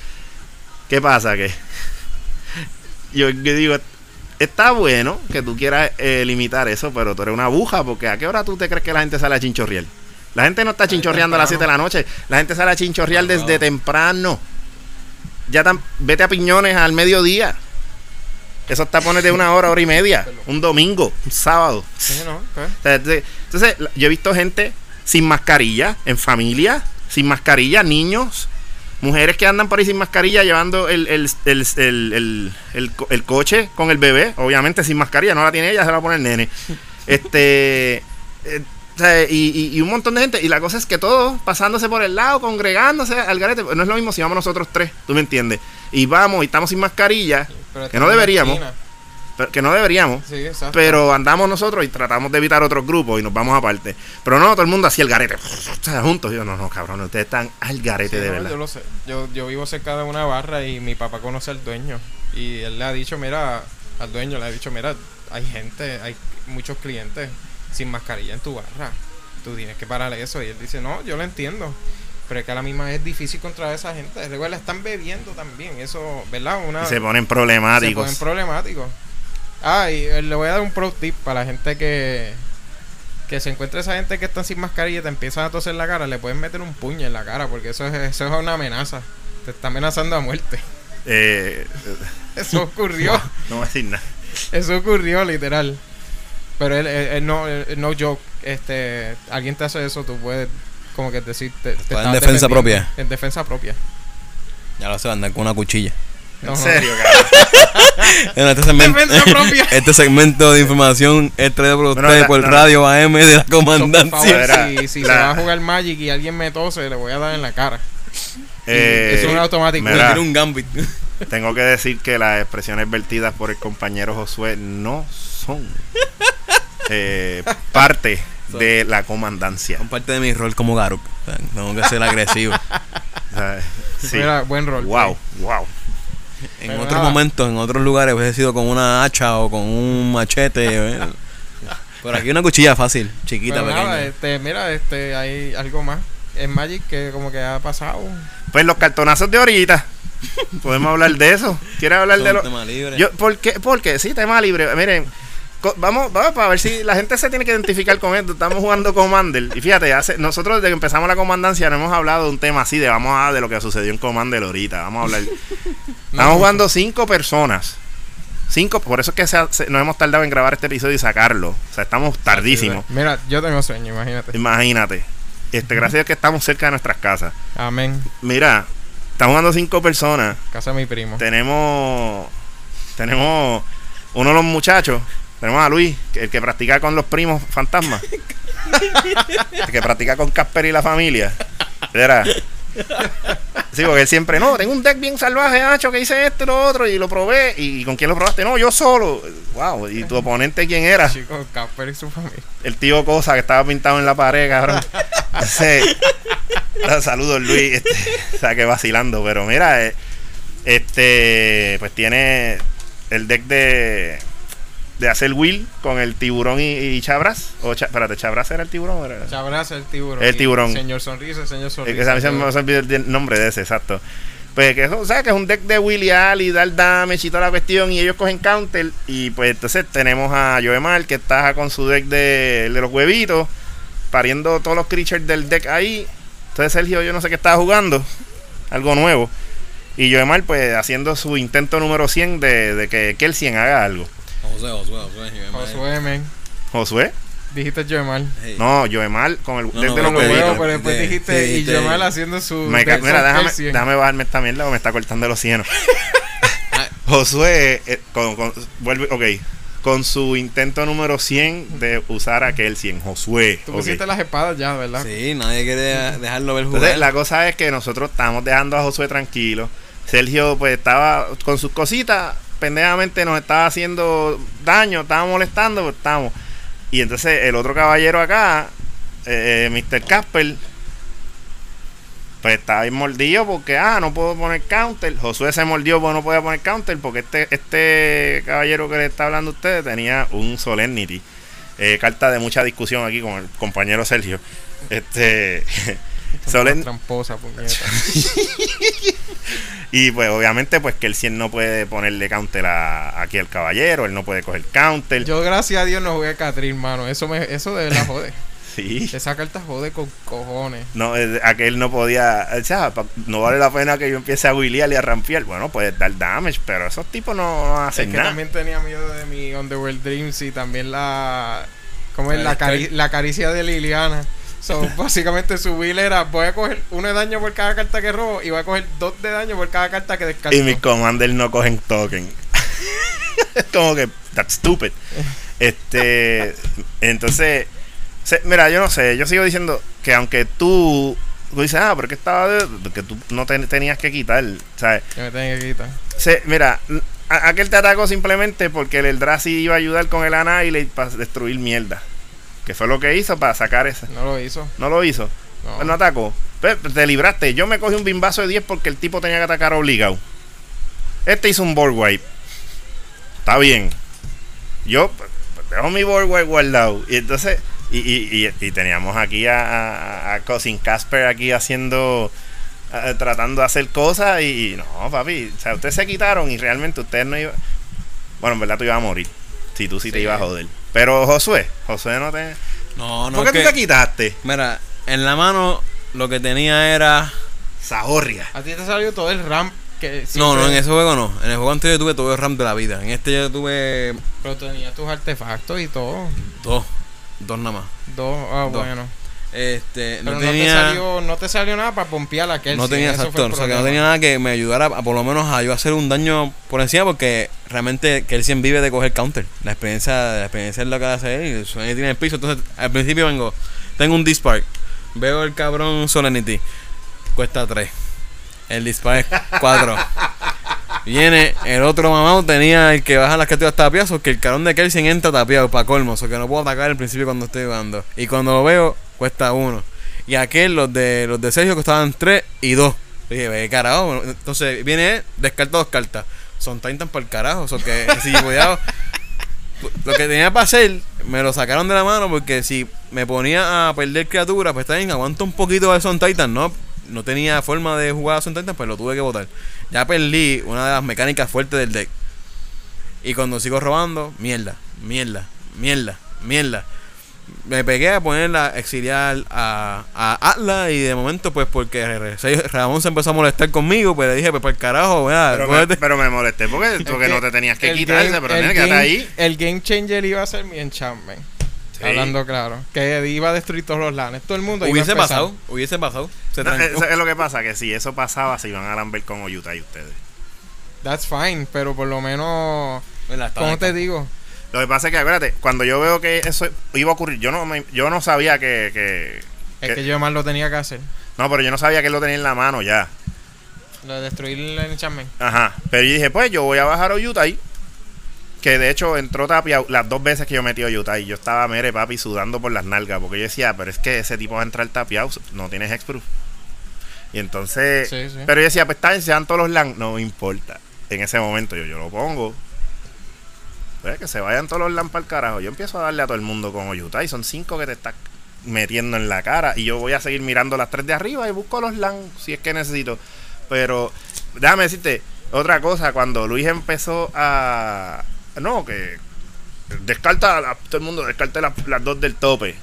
¿Qué pasa? Que yo, yo digo, está bueno que tú quieras eh, limitar eso, pero tú eres una aguja, porque ¿a qué hora tú te crees que la gente sale a chinchorrear? La gente no está chinchorreando a las 7 de la noche, la gente sale a chinchorrear desde temprano. Ya tan, vete a piñones al mediodía. Esos tapones de una hora, hora y media. Un domingo, un sábado. Sí, no, pues. Entonces, yo he visto gente sin mascarilla, en familia, sin mascarilla, niños, mujeres que andan por ahí sin mascarilla llevando el, el, el, el, el- el co- el coche con el bebé, obviamente sin mascarilla, no la tiene ella, se la va a poner el nene. Este. eh, y, y- y un montón de gente. Y la cosa es que todos pasándose por el lado, congregándose al garete. No es lo mismo si vamos nosotros tres, tú me entiendes. Y vamos y estamos sin mascarilla, Pero que no deberíamos, pero que no deberíamos. Sí. Pero andamos nosotros y tratamos de evitar otros grupos y nos vamos aparte. Pero no, todo el mundo hacía el garete. Juntos. Yo, no, no, cabrón, ustedes están al garete Sí, de no, verdad. Yo lo sé. Yo, yo vivo cerca de una barra y mi papá conoce al dueño. Y él le ha dicho, mira, al dueño le ha dicho, mira, hay gente, hay muchos clientes sin mascarilla en tu barra. Tú tienes que parar eso. Y él dice, no, yo lo entiendo. Pero es que a la misma es difícil contra esa gente. Recuerda, están bebiendo también. Eso, ¿verdad? Una, Y se ponen se problemáticos. ponen problemáticos. Ah, y eh, le voy a dar un pro tip para la gente que que se encuentra esa gente que están sin mascarilla y te empiezan a toser la cara, le pueden meter un puño en la cara porque eso es, eso es una amenaza. Te está amenazando a muerte. Eh, Eso ocurrió. no voy a decir nada. Eso ocurrió literal. Pero él, él- él no, él- no joke. Este, alguien te hace eso, tú puedes como que decir te, te Está en defensa propia. En defensa propia. Ya lo sé, andar con una cuchilla. En No, serio. En este segmento, Defensa propia. este segmento de información es traído por Bueno, ustedes la- por la- Radio AM de la comandancia. favor, si, si se va a jugar Magic y alguien me tose, le voy a dar en la cara. Eh, Eso es un automático. mira, un gambit. tengo que decir que las expresiones vertidas por el compañero Josué no son eh, parte de la comandancia. Son parte de mi rol como sea, Tengo que ser agresivo. Sí. Mira, buen rol. Wow, wow. En Pero otros nada. momentos, en otros lugares, hubiese sido con una hacha o con un machete. ¿eh? Por aquí una cuchilla fácil, chiquita, Pero pequeña. nada, este, mira, este, hay algo más en Magic que como que ha pasado. Pues los cartonazos de ahorita. Podemos hablar de eso. ¿Quieres hablar Son de los.? tema libre. Yo, ¿por qué? Porque sí, tema libre. Miren, vamos, vamos para ver si la gente se tiene que identificar con esto. Estamos jugando Commander. Y fíjate, hace, nosotros desde que empezamos la comandancia no hemos hablado de un tema así, de vamos a de lo que sucedió en Commander ahorita. Vamos a hablar. Estamos jugando cinco personas. Cinco, por eso es que se- nos hemos tardado en grabar este episodio y sacarlo. O sea, estamos tardísimos. Mira, yo tengo sueño, imagínate. Imagínate. Este, gracias a que estamos cerca de nuestras casas. Amén. Mira, estamos jugando cinco personas. Casa de mi primo. tenemos tenemos uno de los muchachos tenemos a Luis el que practica con los primos fantasmas el que practica con Casper y la familia Era. Sí, porque él siempre, no, tengo un deck bien salvaje, Nacho, que hice esto y lo otro, y lo probé. ¿Y con quién lo probaste? No, yo solo. Wow, ¿y tu oponente quién era? Chicos, Casper y su familia. El tío Cosa que estaba pintado en la pared, cabrón. Ese- Ah, Saludos, Luis. Este, o sea, que vacilando. Pero mira, eh, este, pues tiene el deck de de hacer Will con el tiburón y, y Chabras. O Cha- espérate, ¿Chabras era el tiburón? era- Chabras el tiburón. El tiburón. Señor Sonrisa, señor Sonrisa. que a mí se me olvidó el nombre de ese, exacto. Pues que eso, o sea, que es un deck de Willy Al y dar damage y toda la cuestión. Y ellos cogen counter. Y pues entonces tenemos a Joemar que está con su deck de los huevitos. Pariendo todos los creatures del deck ahí. Entonces Sergio, yo no sé qué estaba jugando. Algo nuevo. Y Joemar, pues haciendo su intento número 100 de, de que Kelsien haga algo. Josué, Josué, Josué. Josué, men. Josué. Dijiste Joemar. Hey. No, Joemar con el No, deck no, los veo, pero después de- dijiste de- y Joemar haciendo su. Me ca- mira, déjame, déjame bajarme esta mierda o me está cortando los cienos. Ah. Josué, eh, con, con- vuelve, ok, con su intento número 100 de usar aquel 100, Josué. Tú ok. pusiste las espadas ya, ¿verdad? Sí, nadie quiere dejarlo ver jugar. Entonces, la cosa es que nosotros estamos dejando a Josué tranquilo. Sergio, pues, estaba con sus cositas, pendejamente nos estaba haciendo daño, estaba molestando, pues estamos. Y entonces el otro caballero acá, eh, Mr. Casper, pues estaba bien mordido porque, ah, no puedo poner counter. Josué se mordió porque no podía poner counter porque este, este caballero que le está hablando a ustedes tenía un Solemnity. Eh, carta de mucha discusión aquí con el compañero Sergio. Este. Solen- Tramposa, puñeta. y pues obviamente pues que el 100 no puede ponerle counter a, aquí al caballero, él no puede coger counter. Yo, gracias a Dios, no jugué a Catrín, mano. Eso, me, eso de verdad jode. Sí. Esa carta jode con cojones. No, eh, aquel no podía, o sea, no vale la pena que yo empiece a wheelear y a rampear. Bueno, puedes dar damage, pero esos tipos no, no Es hacen que nada. también tenía miedo de mi Underworld Dreams y también la. ¿Cómo es? La, cari- la caricia de Liliana. So, básicamente su build era: voy a coger uno de daño por cada carta que robo y voy a coger dos de daño por cada carta que descarto. Y mis commanders no cogen token. Como que, that's stupid. Este, entonces, se- mira, yo no sé, yo sigo diciendo que aunque tú, tú dices, ah, porque estaba de, porque tú no te- tenías que quitar, ¿sabes? Que me tenía que quitar. Se- mira, aquel te atacó simplemente porque el Eldrazi iba a ayudar con el Annihilate para destruir mierda. Que fue lo que hizo para sacar esa. No lo hizo. No lo hizo. No. Pues no atacó. Pues, te libraste. Yo me cogí un bimbazo de 10 porque el tipo tenía que atacar obligado. Este hizo un board wipe. Está bien. Yo pues, dejo mi board wipe guardado. Y entonces. Y, y, y, y teníamos aquí a, a, a Cousin Casper aquí haciendo. tratando de hacer cosas. Y, y no, papi. O sea, ustedes se quitaron y realmente ustedes no iban. Bueno, en verdad tú ibas a morir. Si tú sí, te Sí. ibas a joder. Pero Josué, Josué no te. No, no. ¿Por qué es tú te quitaste? Mira, en la mano lo que tenía era. Zahorria. A ti te salió todo el ramp que No, no, en ese juego no. En el juego anterior yo tuve todo el RAM de la vida. En este yo tuve Pero tenía tus artefactos y todo. dos. Dos nada más. Dos, ah, Dos. bueno. Este, Pero no no, tenía. te salió, no te salió nada para pompear a aquel. no tenía exacto, o sea que no tenía nada que me ayudara a por lo menos a yo hacer un daño por encima porque realmente siempre vive de coger counter. La experiencia, la experiencia es lo que hace él y Solemnity tiene el piso. Entonces al principio vengo, tengo un Dispark, veo el cabrón Solemnity, cuesta 3. El Dispark es 4. Viene el otro mamado, tenía el que baja las criaturas tapiadas, o que el cabrón de Kelsen entra tapiado para colmo, o sea que no puedo atacar al principio cuando estoy jugando. Y cuando lo veo, cuesta uno. Y aquel, los de los de Sergio, costaban 3 y 2. Dije, ve carajo. Entonces viene, descarta dos cartas. Son Titan para el carajo. O que. Lo que tenía para hacer, me lo sacaron de la mano porque si me ponía a perder criaturas, pues está bien, aguanto un poquito de Son Titan, ¿no? No tenía forma de jugar a Son Titan, pues lo tuve que botar. Ya perdí una de las mecánicas fuertes del deck. Y cuando sigo robando, mierda, mierda, mierda, mierda. Me pegué a poner a exiliar a, a Atlas y de momento, pues porque Ramón se empezó a molestar conmigo, pues le dije, pues para el carajo, Pero me, pero me molesté porque, porque que- no te tenías que quitarse, game- pero el tienes que estar ahí. El game changer iba a ser mi enchantment. Sí. Hablando claro. Que iba a destruir todos los lanes. Todo el mundo iba a hubiese pasado, hubiese pasado. Se No, eso es lo que pasa, que si eso pasaba, se iban a lamber con Utah y ustedes. That's fine, pero por lo menos. ¿Cómo te digo? Lo que pasa es que, acuérdate, cuando yo veo que eso iba a ocurrir, yo no, me- yo no sabía que, que- Es que- yo más lo tenía que hacer. No, pero yo no sabía que él lo tenía en la mano ya. Lo de destruir el enchantment. Ajá. Pero yo dije, pues yo voy a bajar a Utah Que de hecho entró Tapia las dos veces que yo metí a Utah y yo estaba, mere papi, sudando por las nalgas. Porque yo decía, pero es que ese tipo va a entrar tapiado, no tienes hexproof. Y entonces. Sí, sí. Pero yo decía, pues está bien, se dan todos los LAN. No me importa. En ese momento yo, yo lo pongo. Pues que se vayan todos los LAN para el carajo. Yo empiezo a darle a todo el mundo con Utah y son cinco que te estás metiendo en la cara. Y yo voy a seguir mirando las tres de arriba y busco los LAN si es que necesito. Pero déjame decirte otra cosa. Cuando Luis empezó a. No, que. Descarta, todo el mundo descarta las, dos del tope.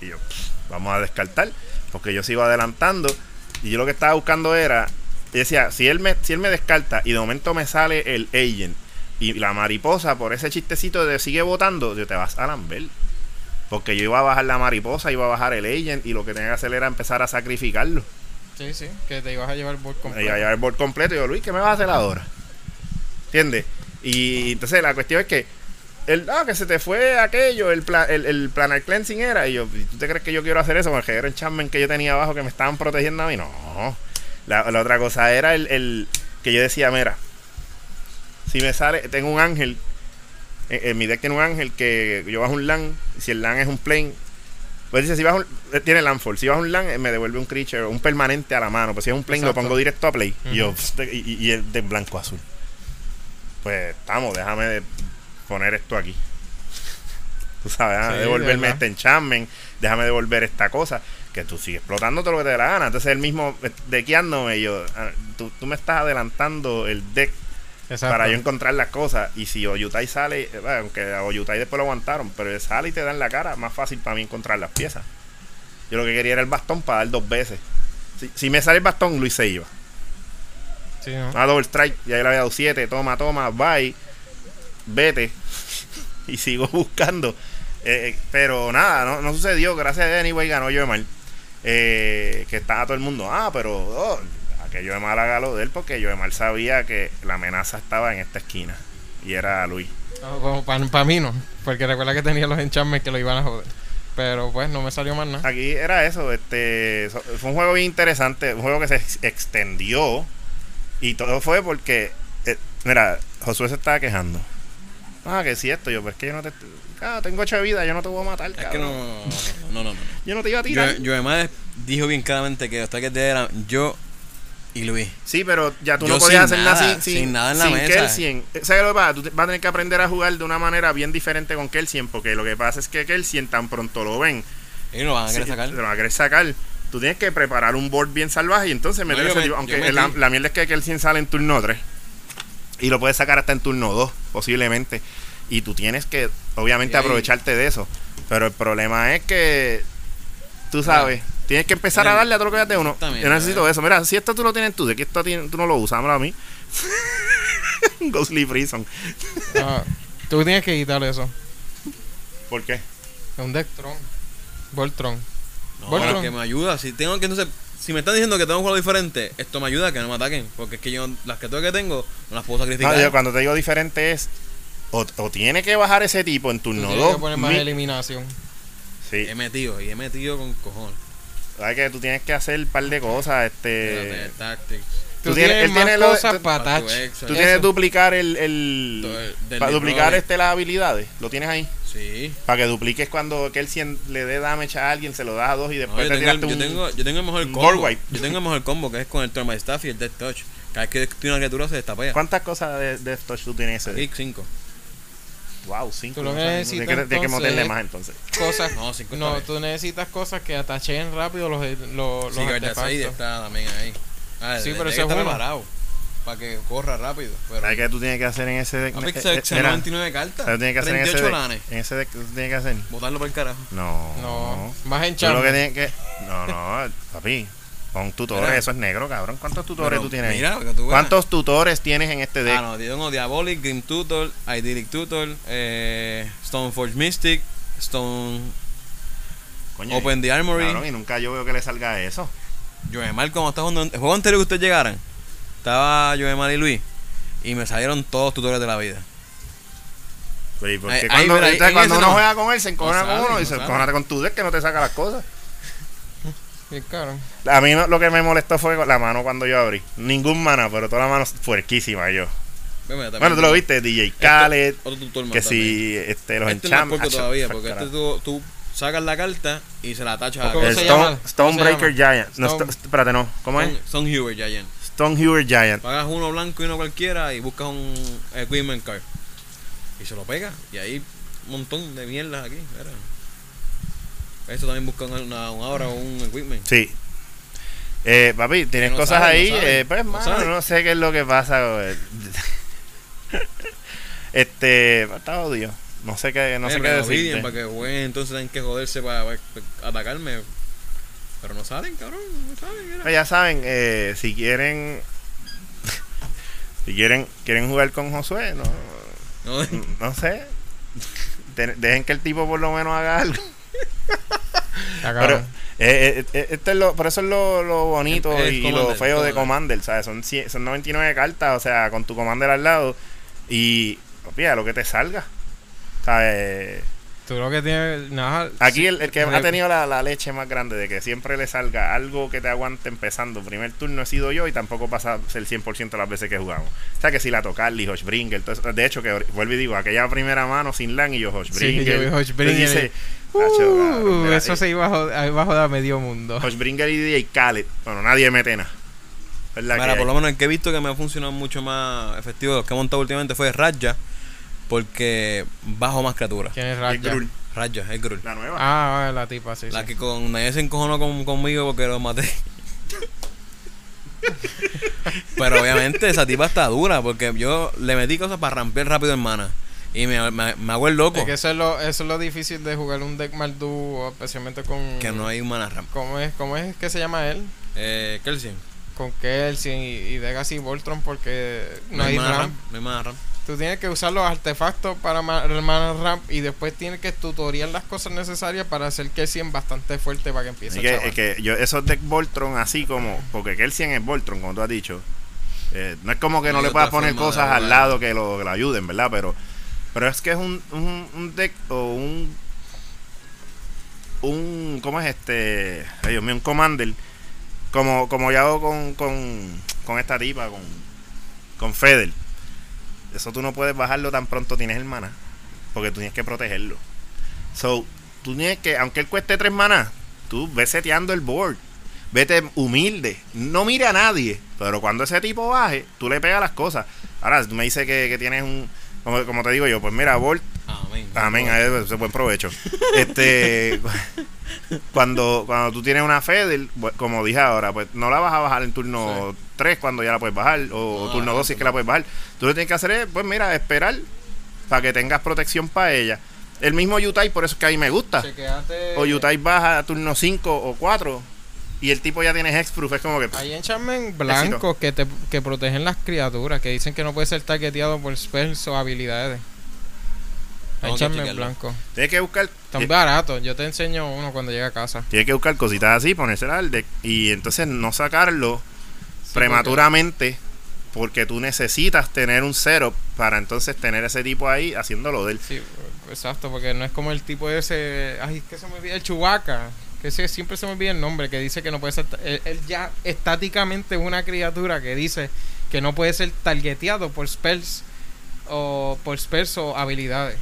Y yo, "Pff, vamos a descartar. Porque yo sigo adelantando. Y yo lo que estaba buscando era. Decía, si él me, si él me descarta y de momento me sale el agent y la mariposa por ese chistecito de sigue votando, yo te vas a lamber. Porque yo iba a bajar la mariposa, iba a bajar el agent y lo que tenía que hacer era empezar a sacrificarlo. Sí, sí. Que te ibas a llevar el board completo. iba a llevar el board completo y yo, Luis, ¿qué me vas a hacer ahora? ¿Entiendes? Y entonces la cuestión es que el, ah, que se te fue aquello, el, pla- el, el planar cleansing era. Y yo, ¿y ¿tú te crees que yo quiero hacer eso? Porque era enchantment que yo tenía abajo que me estaban protegiendo a mí. No. La, la otra cosa era el, el que yo decía, mira, si me sale, tengo un ángel, en, en mi deck tiene un ángel que yo bajo un LAN, si el LAN es un plane, Pues dice, si vas un, eh, tiene landfall, si a un land, eh, me devuelve un creature, un permanente a la mano. Pues si es un plane, lo pongo directo a play. y, yo, y, y es de blanco azul. Pues estamos, déjame de poner esto aquí. Tú sabes, déjame Sí, devolverme de este enchantment, déjame devolver esta cosa. Que tú sigues explotando todo lo que te dé la gana. Entonces él mismo eh, dequeándome, y yo, ah, tú, tú me estás adelantando el deck Exacto. para yo encontrar las cosas. Y si Oyutai sale, eh, bueno, aunque a Oyutai después lo aguantaron, pero él sale y te da en la cara, más fácil para mí encontrar las piezas. Yo lo que quería era el bastón para dar dos veces. Si, si me sale el bastón, Luis se iba. Sí, ¿no? A double strike, ya le había dado siete, toma, toma, bye, vete. y sigo buscando. Eh, eh, pero nada, no, no sucedió. Gracias a Anyway ganó Joemar. Eh, que estaba todo el mundo, ah, pero oh, que Joemar haga lo de él, porque Joemar sabía que la amenaza estaba en esta esquina. Y era Luis. para mí no. Porque recuerda que tenía los enchantments que lo iban a joder. Pero pues no me salió más nada. Aquí era eso, este fue un juego bien interesante, un juego que se ex- extendió y todo fue porque eh, mira, Josué se estaba quejando. Ah, que si esto, yo, pues que yo no te ah, tengo ocho de vida, yo no te voy a matar, Es que cabrón. no, no, no, no. no. Yo no te iba a tirar. Yo, yo además dijo bien claramente que los ataques de él eran yo y Luis. Sí, pero ya tú Yo no podías hacer nada sin, sin nada en la sin mesa. Kelsien. ¿Sabes lo que pasa? Tú vas a tener que aprender a jugar de una manera bien diferente con Kelsien, porque lo que pasa es que Kelsien tan pronto lo ven, Ellos lo van a querer Sí, sacar. Lo van a querer sacar. Tú tienes que preparar un board bien salvaje y entonces meter yo ese me- tipo- Aunque la, la mierda es que Kelsien sale en turno 3. Y lo puedes sacar hasta en turno 2, posiblemente. Y tú tienes que, obviamente, Y aprovecharte de eso. Pero el problema es que, tú sabes, tienes que empezar a darle a todo lo que de uno. exactamente, Yo necesito eso. Mira, si esto tú lo tienes tú, de que esto tiene- tú no lo usas, dámelo a mí. Ghostly Prison. Ah, tú tienes que quitar eso. ¿Por qué? Es un deck Tron. Voltron. No, Voltron. que me ayuda. Si tengo que entonces, si me están diciendo que tengo un juego diferente, esto me ayuda a que no me ataquen. Porque es que yo las que tengo que tengo no las puedo No, sacrificar. yo cuando te digo diferente es. O, o tiene que bajar ese tipo en turno tienes que 2. poner más eliminación. Sí. He metido, y he metido con cojones. Sabes que tú tienes que hacer un par de cosas. Este. tactics. Tú, Tú tienes- él tiene cosas tú- para tu Tú tienes que duplicar el. el del para duplicar este las habilidades. Lo tienes ahí. Sí. Para que dupliques cuando que él cien- le dé damage a alguien, se lo das a dos y No, después yo, te tengo yo, un. tengo, yo tengo el mejor combo. Yo tengo el mejor combo que es con el by Staff y el Death Touch. Cada vez que tiene una criatura se destapea. ¿Cuántas cosas de, de touch tú tienes ese? Aquí 5. Wow, cinco. Tú lo no que necesitas, Tienes que, meterle más entonces. Cosas. No, cinco No, tú necesitas cosas que atachen rápido los, los, Sí, los Guardia 6 artefactos. está también ahí. Ah, Sí, pero ese es preparado. Para que corra rápido. Pero ¿Sabes qué tú tienes que hacer en ese deck? Papi, Eh, que eh, se- eh, se mira, 99 cartas. ¿Sabes tienes que hacer en ese 38 deck? lanes. En ese deck, ¿qué tú tienes que hacer? Botarlo por el carajo. No. No, más Tú enchant. lo que tienes que. No, no, papi. Pon tutores, Mira. eso es negro, cabrón. ¿Cuántos tutores Pero tú tienes? Mira, tú. ¿Cuántos tutores tienes en este deck? Ah, no, tengo Diabolic, Grim Tutor, Idyllic Tutor, eh, Stoneforge Mystic, Stone Coño, Open the Armory. cabrón, y nunca yo veo que le salga eso. Joemar, como está jugando. El juego anterior que ustedes llegaran, estaba Joemar y Luis. Y me salieron todos tutores de la vida. Porque Ahí- ahí, cuando, ahí- uno no. juega con él, se encojona No con uno y se encojona con tu deck que no te saca las cosas. Bien caro. A mí no- lo que me molestó fue la mano cuando yo abrí. Ningún mana, pero toda la mano fuerquísima yo. Bueno, tú lo viste, DJ Khaled, Otro tutor más que también. si este, los Este es enchantments. puerco todavía, porque este tú, tú sacas la carta y se la tachas a ¿Cómo El se Stone? Stonebreaker ¿Cómo se Giant. No, Stone- Sto- espérate, no. ¿Cómo es? Son, son Hubert Giant. Stonehewer Giant. Pagas uno blanco y uno cualquiera y buscas un Equipment Card. Y se lo pega. Y ahí un montón de mierdas aquí. Mira. Esto también busca una, una, un aura o un Equipment. Sí. Eh, papi, tienes no cosas sabe, no ahí. sabe, eh, pues, no mano, no sé qué es lo que pasa. este, está odio. No sé qué, no Eh, sé qué decirte. Para que jueguen, entonces tienen que joderse para, para atacarme. Pero no salen, cabrón. No salen. Pues ya saben, eh, si quieren, si quieren, quieren jugar con Josué, no, No, no sé. De- Dejen que el tipo por lo menos haga algo. Pero, eh, eh, eh, esto es lo, por eso es lo, lo bonito y lo Commander, feo de Commander. ¿sabes? Son, son 99 cartas, o sea, con tu Commander al lado y, opía, lo que te salga. ¿Sabes? Tú lo que tienes. Nada. Aquí el, el que ha tenido la, la leche más grande de que siempre le salga algo que te aguante empezando. Primer turno he sido yo y tampoco pasa el 100% las veces que jugamos. O sea que si la toca Hosh Bringer. De hecho, que vuelvo y digo, aquella primera mano sin LAN y yo Hosh Sí, yo Cabrón, Uh, eso se iba a joder, iba a joder a medio mundo. Bringer y DJ Khaled. Bueno, nadie mete nada. ¿Verdad Mira, por lo menos el que he visto que me ha funcionado mucho más efectivo de los que he montado últimamente fue Raja. Porque bajo más criaturas. ¿Quién es El Raja? Grul, Raja, el Grul. la nueva. Ah, ah, la tipa, sí. La sí. que con nadie se encojonó con- conmigo porque lo maté. Pero obviamente esa tipa está dura porque yo le metí cosas para rampear rápido en mana. Y me, me, me hago el loco. Es que eso es, lo, eso es lo difícil de jugar un deck Maldu, especialmente con... Que no hay un mana ramp. ¿Cómo es, cómo es que se llama él? Eh, Kelsin. Con Kelsey y, y Degas y Voltron porque no, hay mana ramp. No hay mana ramp. Tú tienes que usar los artefactos para el mana ramp y después tienes que tutorial las cosas necesarias para hacer Kelsey bastante fuerte para que empiece Es a que, es que yo, esos deck Voltron así como, porque Kelsian es Voltron, como tú has dicho. eh, no es como que no, No hay le puedas poner cosas al lado que lo, que lo ayuden, ¿verdad? Pero, pero es que es un, un, un deck o un. Un. ¿Cómo es este? Ay, Dios mío, un Commander. Como, como yo hago con, con, con esta tipa, con, con Feder. Eso tú no puedes bajarlo tan pronto tienes el mana. Porque tú tienes que protegerlo. So, tú tienes que, aunque él cueste tres manas, tú ves seteando el board. Vete humilde. No mire a nadie. Pero cuando ese tipo baje, tú le pegas las cosas. Ahora, tú me dices que, que tienes un. Como, como te digo yo, pues mira, Bolt. Amén. Amén, a él, ese buen provecho. Este. cuando, cuando tú tienes una bu- como dije ahora, pues no la vas a bajar en turno 3 cuando ya la puedes bajar. O No, turno no, 2 si es que la puedes bajar. Tú lo que tienes que hacer es, pues mira, esperar para que tengas protección para ella. El mismo Yutai, por eso es que a mí me gusta. Chequeate- O Yutai baja a turno 5 o 4 y el tipo ya tiene Hexproof. Es como que. Hay enchantment blancos que, te, que protegen las criaturas, que dicen que no puede ser targeteado por spells o habilidades. Hay Tengo que enchantment chequearlo. blanco. Tienes que buscar. Están eh, baratos. Yo te enseño uno cuando llegue a casa. Tienes que buscar cositas así, ponérsela al deck. Y entonces no sacarlo Sí, prematuramente. Porque tú necesitas tener un cero para entonces tener ese tipo ahí haciéndolo de él. Sí, exacto, porque no es como el tipo ese. Ay, que se me olvida el Chubaca. Que siempre se me olvida el nombre. Que dice que no puede ser. Él, él ya estáticamente es una criatura que dice que no puede ser targeteado por spells o por spells o habilidades.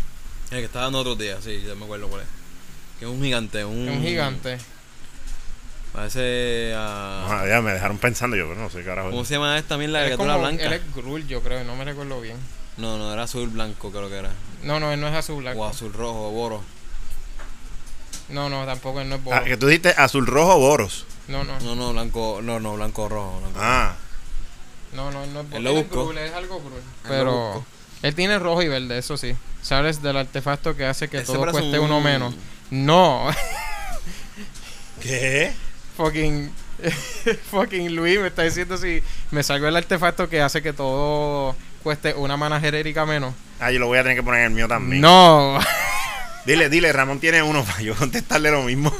El que estaba dando otros días, sí, ya me acuerdo cuál es. Que es un gigante, un. Es un gigante. Parece a. Ah, ya me dejaron pensando yo, pero no sé carajo. ¿Cómo se llama esta también la criatura blanca? Él es Grul, yo creo, no me recuerdo bien. No, no, era azul blanco, creo que era. No, no, él no es azul blanco. O azul rojo, o boro. No, no, tampoco, él no es Boros. Ah, que tú dijiste azul rojo Boros. No, no, No, no, blanco, no, no, blanco rojo. blanco. Ah, no, no, él no es Él Boros. lo Él es buscó. Grul, es algo Grul. Él lo Pero él tiene rojo y verde, eso sí. Sabes del artefacto que hace que Ese todo cueste un- uno menos. No, ¿qué? fucking. fucking Luis me está diciendo si me salgo el artefacto que hace que todo cueste una mana genérica menos. Ah, yo lo voy a tener que poner en el mío también. No. Dile, dile, Ramón tiene uno para yo contestarle lo mismo.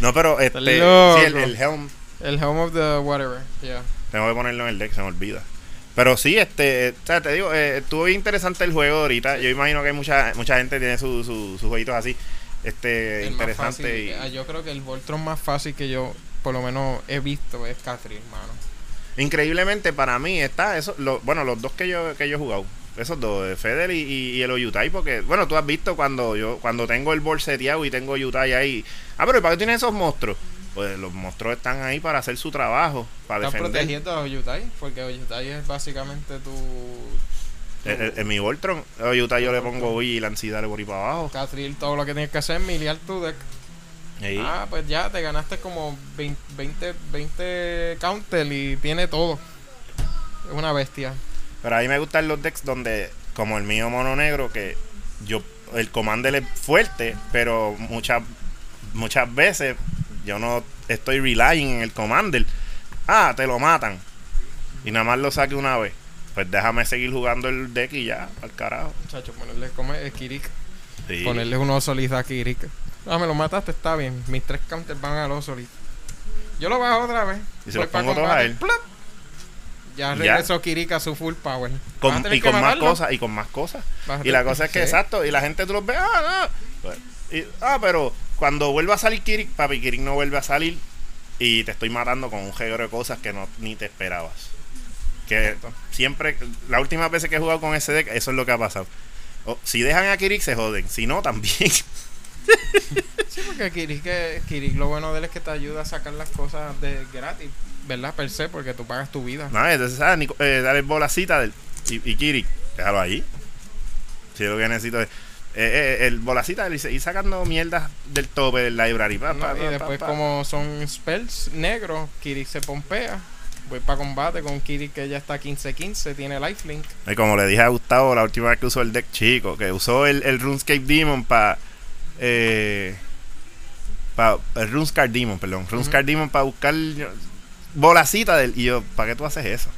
no, pero este. Sí, el, el Helm. el Home of the Whatever, yeah. Tengo que ponerlo en el deck, se me olvida. Pero sí, este, eh, o sea, te digo, eh, estuvo bien interesante el juego ahorita. Yo imagino que mucha mucha gente tiene sus su, sus jueguitos así. Este, El interesante. y- eh, yo creo que el Voltron más fácil que yo por lo menos he visto es Catherine, mano. Increíblemente para mí está eso, lo- bueno, los dos que yo que yo he jugado, esos dos, eh, Feder y, y, y el Oyutai, porque bueno, tú has visto cuando yo cuando tengo el board seteado y tengo Oyutai ahí. Ah, pero ¿y ¿para qué tienes esos monstruos? Pues los monstruos están ahí para hacer su trabajo, para Estás defender. protegiendo a Oyutai, porque Oyutai es básicamente tu, En, en- en mi Voltron, a Oyutai yo le pongo Vigilance y dale por ahí para abajo. Catherine. Todo lo que tienes que hacer es miliar tu deck. Ahí. Ah, pues ya te ganaste como 20, 20, 20 counter y tiene todo. Es una bestia. Pero a mí me gustan los decks donde, como el mío mono negro, que yo el commander es fuerte, pero muchas muchas veces yo no estoy relying en el commander. Ah, te lo matan. Y nada más lo saque una vez. Pues déjame seguir jugando el deck y ya, al carajo. Muchacho, ponerle como es Kirik. Sí. Ponerle un Osolith a Kirik. Ah, me lo mataste, está bien. Mis tres counters van al Osolith. Yo lo bajo otra vez. Y se los pongo todos a él. ¡plop! Ya Ya. regresó Kirik a su full power. Con- y con más cosas, y con más cosas. Y la cosa es que, sí. exacto, y la gente tú los ves, ah, no. Y- ah, pero cuando vuelva a salir Kirik, papi, Kirik no vuelve a salir y te estoy matando con un género de cosas que no ni te esperabas. Que Exacto. siempre, la última vez que he jugado con ese deck, eso es lo que ha pasado. O, si dejan a Kirik se joden, si no también. Sí, porque Kirik, que- Kirik lo bueno de él es que te ayuda a sacar las cosas de gratis, ¿verdad? Per se, porque tú pagas tu vida. no, entonces, ah, Nico- eh, dale bolacita del, y, y Kirik, déjalo ahí. Si lo que necesito es. eh, eh, el bolacita y sacando mierdas del tope del library. pa, y pa, después, como son spells negros, Kirik se pompea. Voy para combate con Kirik que ya está 15-15, tiene lifelink. Y como le dije a Gustavo la última vez que usó el deck chico, que usó el, el RuneScape Demon para. Eh, el RuneScar Demon, perdón. RuneScar Demon para buscar bolacita del. Y yo, ¿para qué tú haces eso?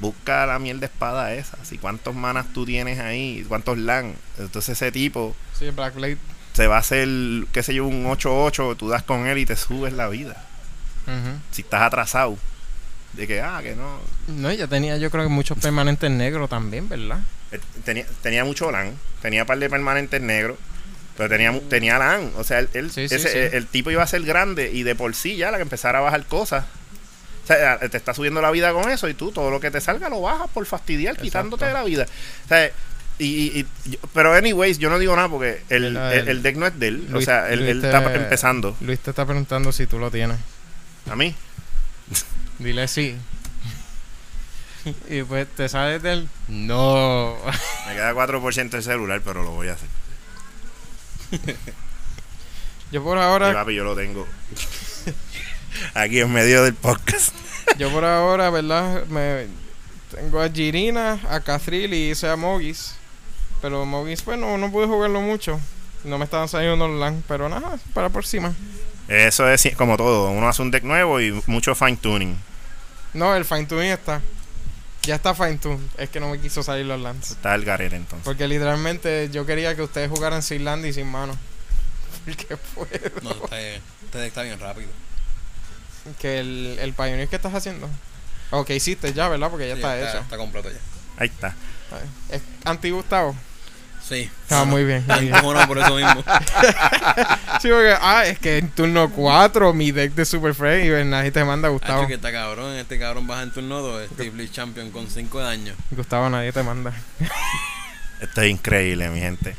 Busca la miel de espada esa. Si cuántos manas tú tienes ahí, cuántos LAN. Entonces ese tipo Sí, Blackblade. se va a hacer, qué sé yo, un 8-8. Tú das con él y te subes la vida. Si estás atrasado. De que, ah, que no. No, ya tenía yo creo que muchos permanentes negros también, ¿verdad? Eh, Tenía, tenía mucho LAN, tenía un par de permanentes negros, pero tenía, tenía LAN. O sea, él, él- Sí, sí, ese- sí. El, el tipo iba a ser grande y de por sí ya la que empezara a bajar cosas. O sea, te está subiendo la vida con eso y tú todo lo que te salga lo bajas por fastidiar, Exacto. quitándote de la vida. O sea, y, y- y- yo- pero anyways, yo no digo nada porque el, El- el- el deck no es de él. o sea, él, Luis él te- está empezando. Luis te está preguntando si tú lo tienes. A mí. Dile sí. y pues te sales del... No. Me queda 4% el celular, pero lo voy a hacer. yo por ahora... papi, yo lo tengo aquí en medio del podcast. Yo por ahora, ¿verdad? Me tengo a Girina, a Cathril y hice a Mogis. Pero Mogis, pues no, no pude jugarlo mucho. No me estaban saliendo los LAN, pero nada, para por encima. Eso es como todo. Uno hace un deck nuevo y mucho fine tuning. No, el fine tuning está. Ya está fine tune. Es que no me quiso salir los LANs. Está el garete entonces. Porque literalmente yo quería que ustedes jugaran sin land y sin mano. Porque puedo. No, está bien. Este deck está bien rápido. Que el, el Pioneer que estás haciendo. Ok, hiciste ya, ¿verdad? Porque ya Sí, está, hecho. Está completo ya. Ahí está. Es anti-Gustavo. Sí. Ah, muy bien. muy bien. Bueno, por eso mismo. Sí, porque, ah, es que en turno 4 mi deck de Super Frey y nadie te manda Gustavo. Hacho, que está cabrón. Este cabrón baja en turno 2. Steve Lee Champion con 5 daños. Gustavo, nadie te manda. Esto es increíble, mi gente.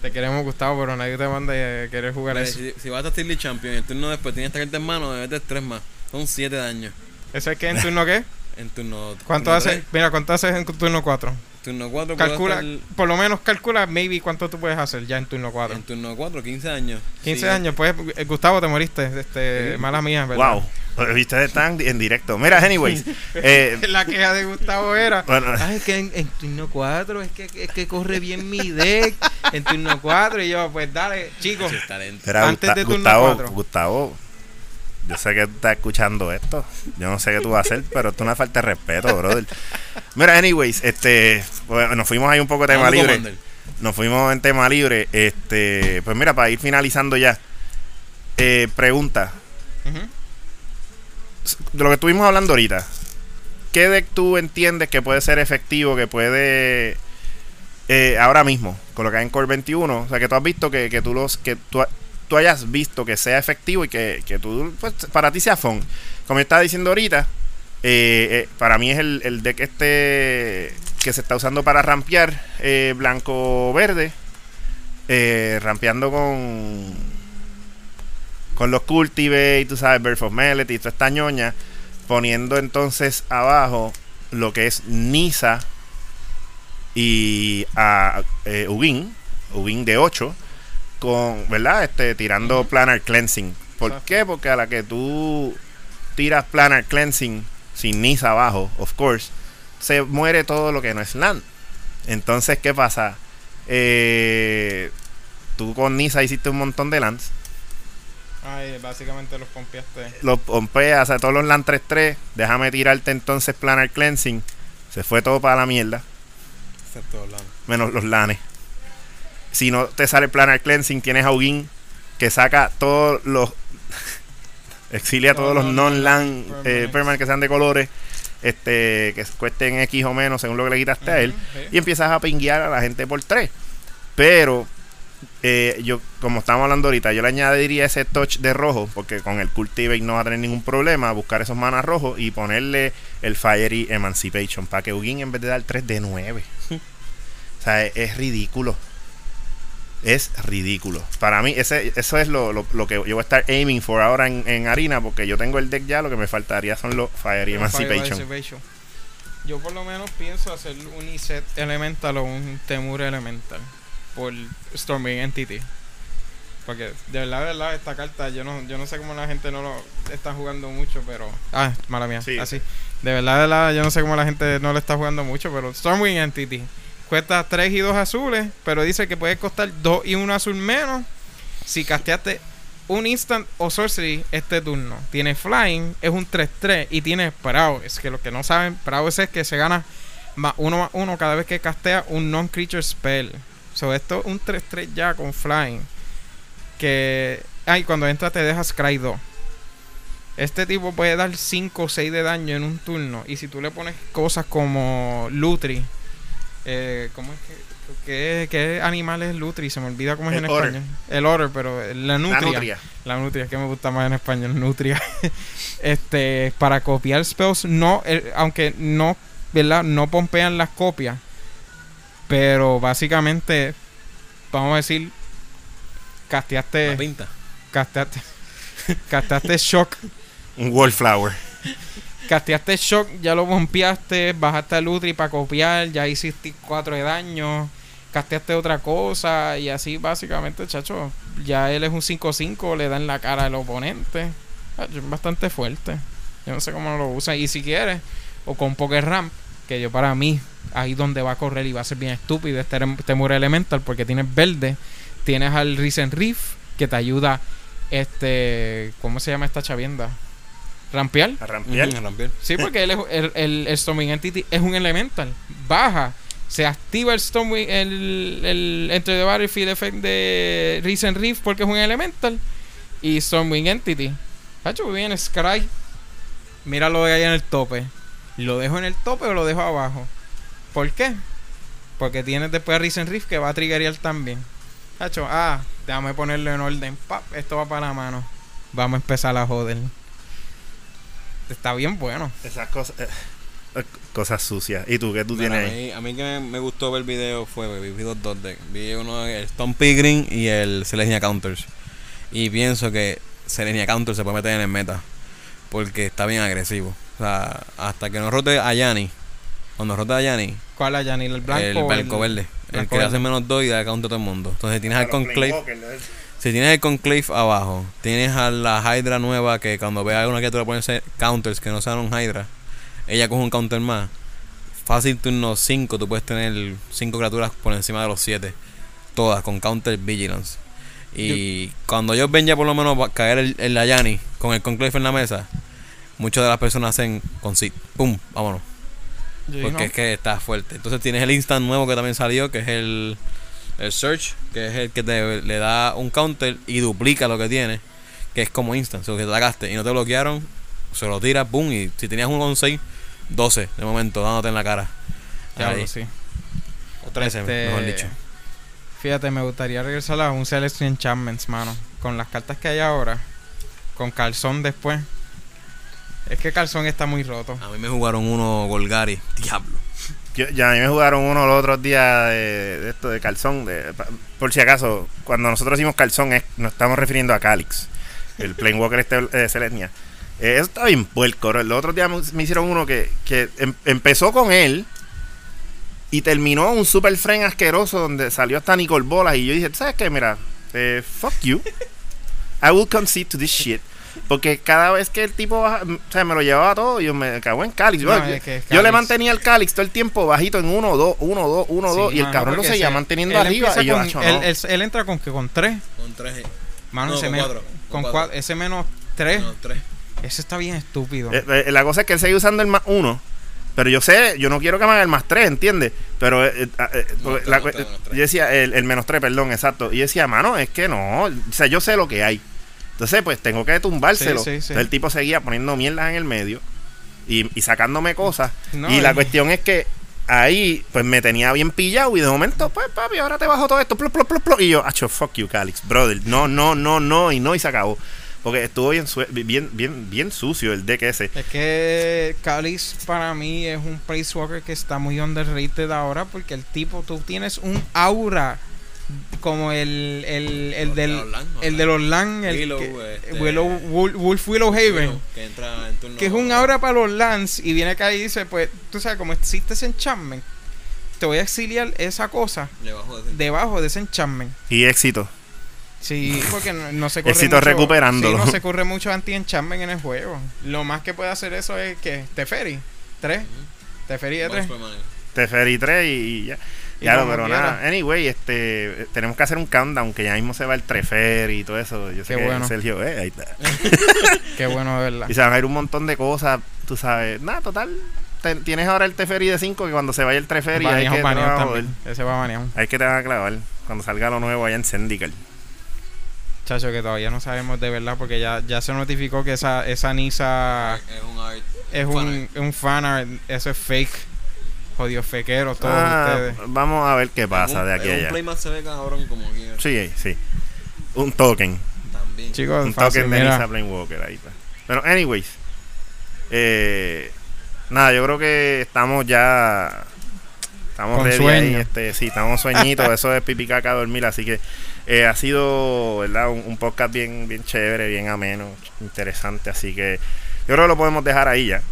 Te queremos Gustavo, pero nadie te manda y querer jugar Mira, eso. si, si vas a Steve Lee Champion y el turno después tienes esta carta en mano, debes de 3 más. Son 7 daños. ¿Eso es que en turno qué? En turno. ¿Cuánto turno hace? Mira, ¿cuánto haces en turno 4? Turno 4 Calcula, por lo menos calcula maybe cuánto tú puedes hacer ya en turno 4. En turno 4, 15 años. 15 Sí. años, pues, eh, Gustavo, te moriste. Este, Sí. Mala mía, ¿verdad? Wow. Ustedes están en directo. Mira, anyways. eh, La queja de Gustavo era. bueno, Ay, es que en, en turno 4 es que, es que corre bien mi deck. En turno 4 y yo, pues dale, chicos. Espera, antes Gusta- de turno Gustavo, cuatro. Gustavo, yo sé que tú estás escuchando esto. Yo no sé qué tú vas a hacer, pero esto es una falta de respeto, brother. Mira, anyways, este, bueno, nos fuimos ahí un poco de tema libre. Nos fuimos en tema libre. Este, pues mira, para ir finalizando ya. Eh, pregunta. De lo que estuvimos hablando ahorita, ¿qué deck tú entiendes que puede ser efectivo, que puede eh, ahora mismo, con lo que hay en Core 21? O sea, que tú has visto que, que tú los que tú, tú hayas visto que sea efectivo y que, que tú, pues, para ti sea fun. Como estaba diciendo ahorita, eh, eh, para mí es el, el deck este que se está usando para rampear eh, blanco-verde, rampeando con con los Cultivate, tú sabes, Birth of Melody, toda esta ñoña, poniendo entonces abajo lo que es Nisa y a Ugin, Ugin de 8, con, ¿verdad? Este, tirando Planar Cleansing. ¿Por Exacto. qué? Porque a la que tú tiras Planar Cleansing sin Nisa abajo, of course, se muere todo lo que no es land. Entonces, ¿qué pasa? Eh, tú con Nisa hiciste un montón de lands Ay, básicamente los pompeaste. los pompeas, o sea, todos los LAN 3-3, déjame tirarte entonces Planar Cleansing. Se fue todo para la mierda, Excepto Orlando. menos los LANes. Si no te sale Planar Cleansing, tienes a Ugin que saca todos los. exilia todos los Todos los non-LAN non- eh, permanent que sean de colores, este que cuesten X o menos según lo que le quitaste a él, sí. y empiezas a pinguear a la gente por 3. Pero eh, yo, como estamos hablando ahorita, yo le añadiría ese touch de rojo, porque con el Cultivate no va a tener ningún problema, buscar esos manas rojos y ponerle el Fiery Emancipation, para que Ugin en vez de dar 3 de 9. sea, es, es ridículo. Es ridículo. Para mí, ese, eso es lo, lo- lo que yo voy a estar aiming for ahora en, en Harina, porque yo tengo el deck ya, lo que me faltaría son los Fire y Emancipation. Emancipation. Yo por lo menos pienso hacer un Iset Elemental o un Temur Elemental por Storming Entity. Porque de verdad, de verdad, esta carta, yo no, yo no sé cómo la gente no lo está jugando mucho, pero... Ah, mala mía, Sí. así. De verdad, de verdad, yo no sé cómo la gente no lo está jugando mucho, pero Storming Entity cuesta 3 y 2 azules, pero dice que puede costar 2 y 1 azul menos si casteaste un instant o sorcery este turno. Tiene flying, es un 3-3 y tiene prowess. Que los que no saben, prowess es que se gana más 1 más 1 cada vez que castea un non-creature spell. So, esto es un 3-3 ya con flying. Que. Ay, cuando entra te deja Scry 2. Este tipo puede dar 5 o 6 de daño en un turno. Y si tú le pones cosas como Lutri. Eh, ¿Cómo es que.? ¿Qué, qué animal es Lutri? Se me olvida cómo es El en otter. español. El otter, pero la La nutria. nutria. La nutria, es que me gusta más en español, nutria. este, para copiar spells, no, eh, aunque no, ¿verdad? No pompean las copias. Pero básicamente, vamos a decir, La casteaste, pinta. casteaste, casteaste shock, Un Wallflower. casteaste shock, ya lo pompeaste, bajaste al Lutri para copiar, ya hiciste 4 de daño, casteaste otra cosa y así básicamente, chacho, ya él es un 5-5, le da en la cara al oponente. Es bastante fuerte. Yo no sé cómo lo usa. Y si quieres, o con Poker Ramp, que yo para mí, ahí donde va a correr y va a ser bien estúpido este Temur Elemental, porque tienes verde, tienes al Risen Reef, que te ayuda, este, ¿cómo se llama esta chavienda? Rampear. A rampear. Ujú, rampear. Sí, porque él es, el, el, el Storming Entity es un elemental. Baja. Se activa el Storming, el, el Enter the Battlefield Effect de Risen Reef porque es un elemental. Y Storming Entity. Hacho, viene Scry. Mira lo que hay en el tope. ¿Lo dejo en el tope o lo dejo abajo? ¿Por qué? Porque tienes después a Risen Reef que va a triggerear también. Hacho, ah, déjame ponerlo en orden. Pap, esto va para la mano. Vamos a empezar a joder. Está bien bueno. Esas cosas. eh, eh, cosas sucias. ¿Y tú qué tú Mira, tienes a, ahí? mí, a mí que me, me gustó ver el video fue, vi, dos, dos decks. Vi uno, el Stone Green y el Selenia Counters. Y pienso que Selenia Counters se puede meter en el meta. Porque está bien agresivo. O sea, hasta que no rote a Yanni. Cuando rote a Yanni, ¿Cuál es Yanil? ¿El blanco? el o blanco verde. El blanco que le hace menos 2 y da counter a todo el mundo. Entonces tienes al Conclave. Si tienes el Conclave abajo, tienes a la Hydra nueva que cuando vea una criatura ponerse counters que no sean un Hydra, ella coge un counter más. Fácil turno 5, tú puedes tener 5 criaturas por encima de los 7. Todas con counter vigilance. Y cuando ellos ven ya por lo menos a caer el, el Ayani con el Conclave en la mesa, muchas de las personas hacen con sí, pum, vámonos. Porque no. es que está fuerte. Entonces tienes el instant nuevo que también salió, que es el, el Search, que es el que te, le da un counter y duplica lo que tiene, que es como instant. O sea, que te sacaste y no te bloquearon, se lo tiras, boom, y si tenías un 11, 12 de momento, dándote en la cara. Ahí. sí. O 13, Este, mejor dicho. Fíjate, me gustaría regresar a un Celestial Enchantments, mano. Con las cartas que hay ahora. Con Calzón después. Es que Calzón está muy roto. A mí me jugaron uno Golgari, diablo. Ya a mí me jugaron uno los otros días de, esto de calzón. de- por si acaso, cuando nosotros decimos calzón, es, nos estamos refiriendo a Calix, el Planewalker este de Selenia. Eh, eso está bien puerco. ¿no? El otro día me, me hicieron uno que, que em- empezó con él y terminó un super friend asqueroso donde salió hasta Nicole Bolas. Y yo dije, ¿sabes qué? Mira, eh, fuck you. I will concede to this shit. Porque cada vez que el tipo baja- o sea, me lo llevaba todo, yo me cago en Calix. No, Bueno, es que yo le mantenía el Calix todo el tiempo bajito en 1, 2, 1, 2, 1, Sí, 2. y el cabrón lo seguía manteniendo él arriba. Y yo, con- "Acho, él, no". él- él entra con que con 3. Con 3. Mano, No, ese con men- cuatro, con. Ese menos 3. 3. Ese está bien estúpido. Eh, eh, la cosa es que él sigue usando el más 1. Pero yo sé, yo no quiero que me haga el más 3, ¿entiendes? Pero eh, eh, eh, porque tres, la menos menos tres. yo decía, el, el menos 3, perdón, exacto. Y yo decía, mano, es que no. O sea, yo sé lo que hay. Entonces, pues tengo que tumbárselo. Sí, sí, sí. Entonces, el tipo seguía poniendo mierdas en el medio y, y sacándome cosas. No, y la y- cuestión es que ahí, pues me tenía bien pillado y de momento, pues papi, ahora te bajo todo esto. Plop, plop, plop. Y yo, acho, fuck you, Calix, brother. No, no, no, no, y no, y se acabó. Porque estuvo bien, bien, bien, bien sucio el deck ese. Es que Calis para mí es un Walker que está muy underrated ahora porque el tipo, tú tienes un aura como el, el, el del los LAN, el de los LAN, el Willow, que- este, Willow- Wol- Wolf Willow Haven. Que entra en turno. que es un aura para los lands y viene acá y dice, pues, tú sabes, como existe ese enchantment, te voy a exiliar esa cosa Debajo de debajo de ese enchantment. Y éxito. Sí, porque no, no se corre Éxito mucho, recuperándolo. Sí, no se corre mucho anti-enchantment en el juego. Lo más que puede hacer eso es que Teferi, 3, Teferi de 3. Teferi 3 y, y ya. Claro, pero quiera. nada. Anyway, este, tenemos que hacer un countdown que ya mismo se va el Trefer y todo eso. Yo sé Qué que bueno. Sergio, eh, ahí está. Qué bueno de verdad. Y se van a ir un montón de cosas, tú sabes. Nada, total. te- tienes ahora el Teferi de 5 que cuando se vaya el Treferi hay Baneado, que, te van baneado a joder. también. Ese va baneado. Hay que te van a clavar cuando salga lo nuevo allá en Zendikar. Chacho, que todavía no sabemos de verdad porque ya, ya se notificó que esa, esa Nisa Es un art. es un, un fanart. Eso es fake. Jodidos fequeros todos Ah, ustedes. vamos a ver qué pasa Un- de aquí a Un allá. playmat se ve cabrón como quiera. Sí, sí. Un token. También. Chicos, Un fácil, token de mira. Nisa Walker ahí está. Pero, anyways. Eh, nada, yo creo que estamos ya. Estamos Con ready sueño. ahí, este, sí, estamos sueñitos. eso es pipi caca dormir. Así que eh, ha sido, ¿verdad? Un, un podcast bien, bien chévere, bien ameno, interesante. Así que yo creo que lo podemos dejar ahí ya.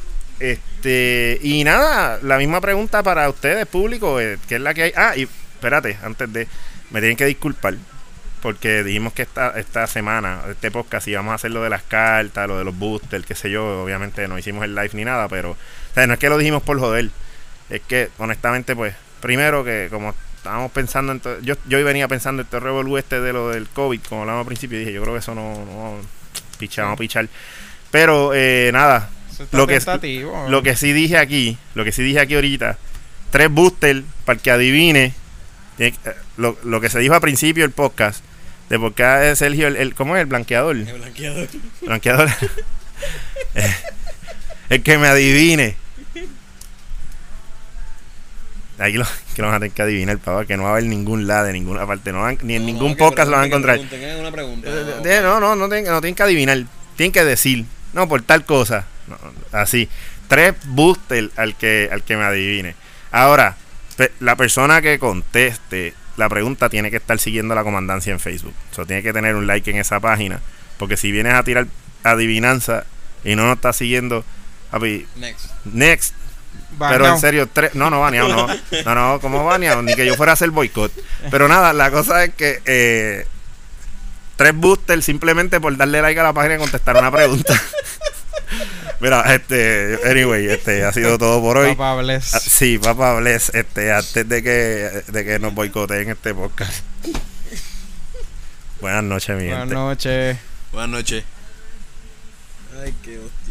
Este, y nada, la misma pregunta para ustedes, público, eh, que es la que hay. Ah, y espérate, antes de. Me tienen que disculpar. Porque dijimos que esta, esta semana, este podcast, íbamos a hacer lo de las cartas, lo de los boosters, qué sé yo. Obviamente no hicimos el live ni nada, pero. O sea, no es que lo dijimos por joder. Es que, honestamente, pues, primero que como estábamos pensando en. to- Yo, venía pensando en este este de lo del COVID, como hablamos al principio, dije, yo creo que eso no. no a pichar. Pero, eh, nada, lo que lo que sí dije aquí, lo que sí dije aquí ahorita, tres boosters para el que adivine que- eh, lo, lo que se dijo al principio del podcast, de por qué es Sergio el, el- ¿cómo es? El blanqueador. El blanqueador. Blanqueador. Eh, el que me adivine. Aquí lo, que lo van a tener que adivinar, papá, que no va a haber ningún lado de ninguna parte, no van- ni en No, ningún no, podcast lo van a encontrar. pregunten, una pregunta. Eh, no, no, no tienen, no tienen que adivinar. Tienen que decir. No, por tal cosa. No, así. Tres boosters al que, al que me adivine. Ahora, la persona que conteste la pregunta tiene que estar siguiendo la comandancia en Facebook. O sea, tiene que tener un like en esa página. Porque si vienes a tirar adivinanza y no nos estás siguiendo, papi, Next. next. Pero en serio, tres. No, no, baneado, no. No, no, ¿cómo baneado? Ni que yo fuera a hacer boicot. Pero nada, la cosa es que eh, tres boosters simplemente por darle like a la página y contestar una pregunta. Mira, este, anyway, este ha sido todo por hoy. Papá bless. Ah, Sí, papá, bless, este, antes de que, de que nos boicoteen este podcast. Buenas noches, mi Buenas gente. noches. Buenas noches. Ay, qué hostia.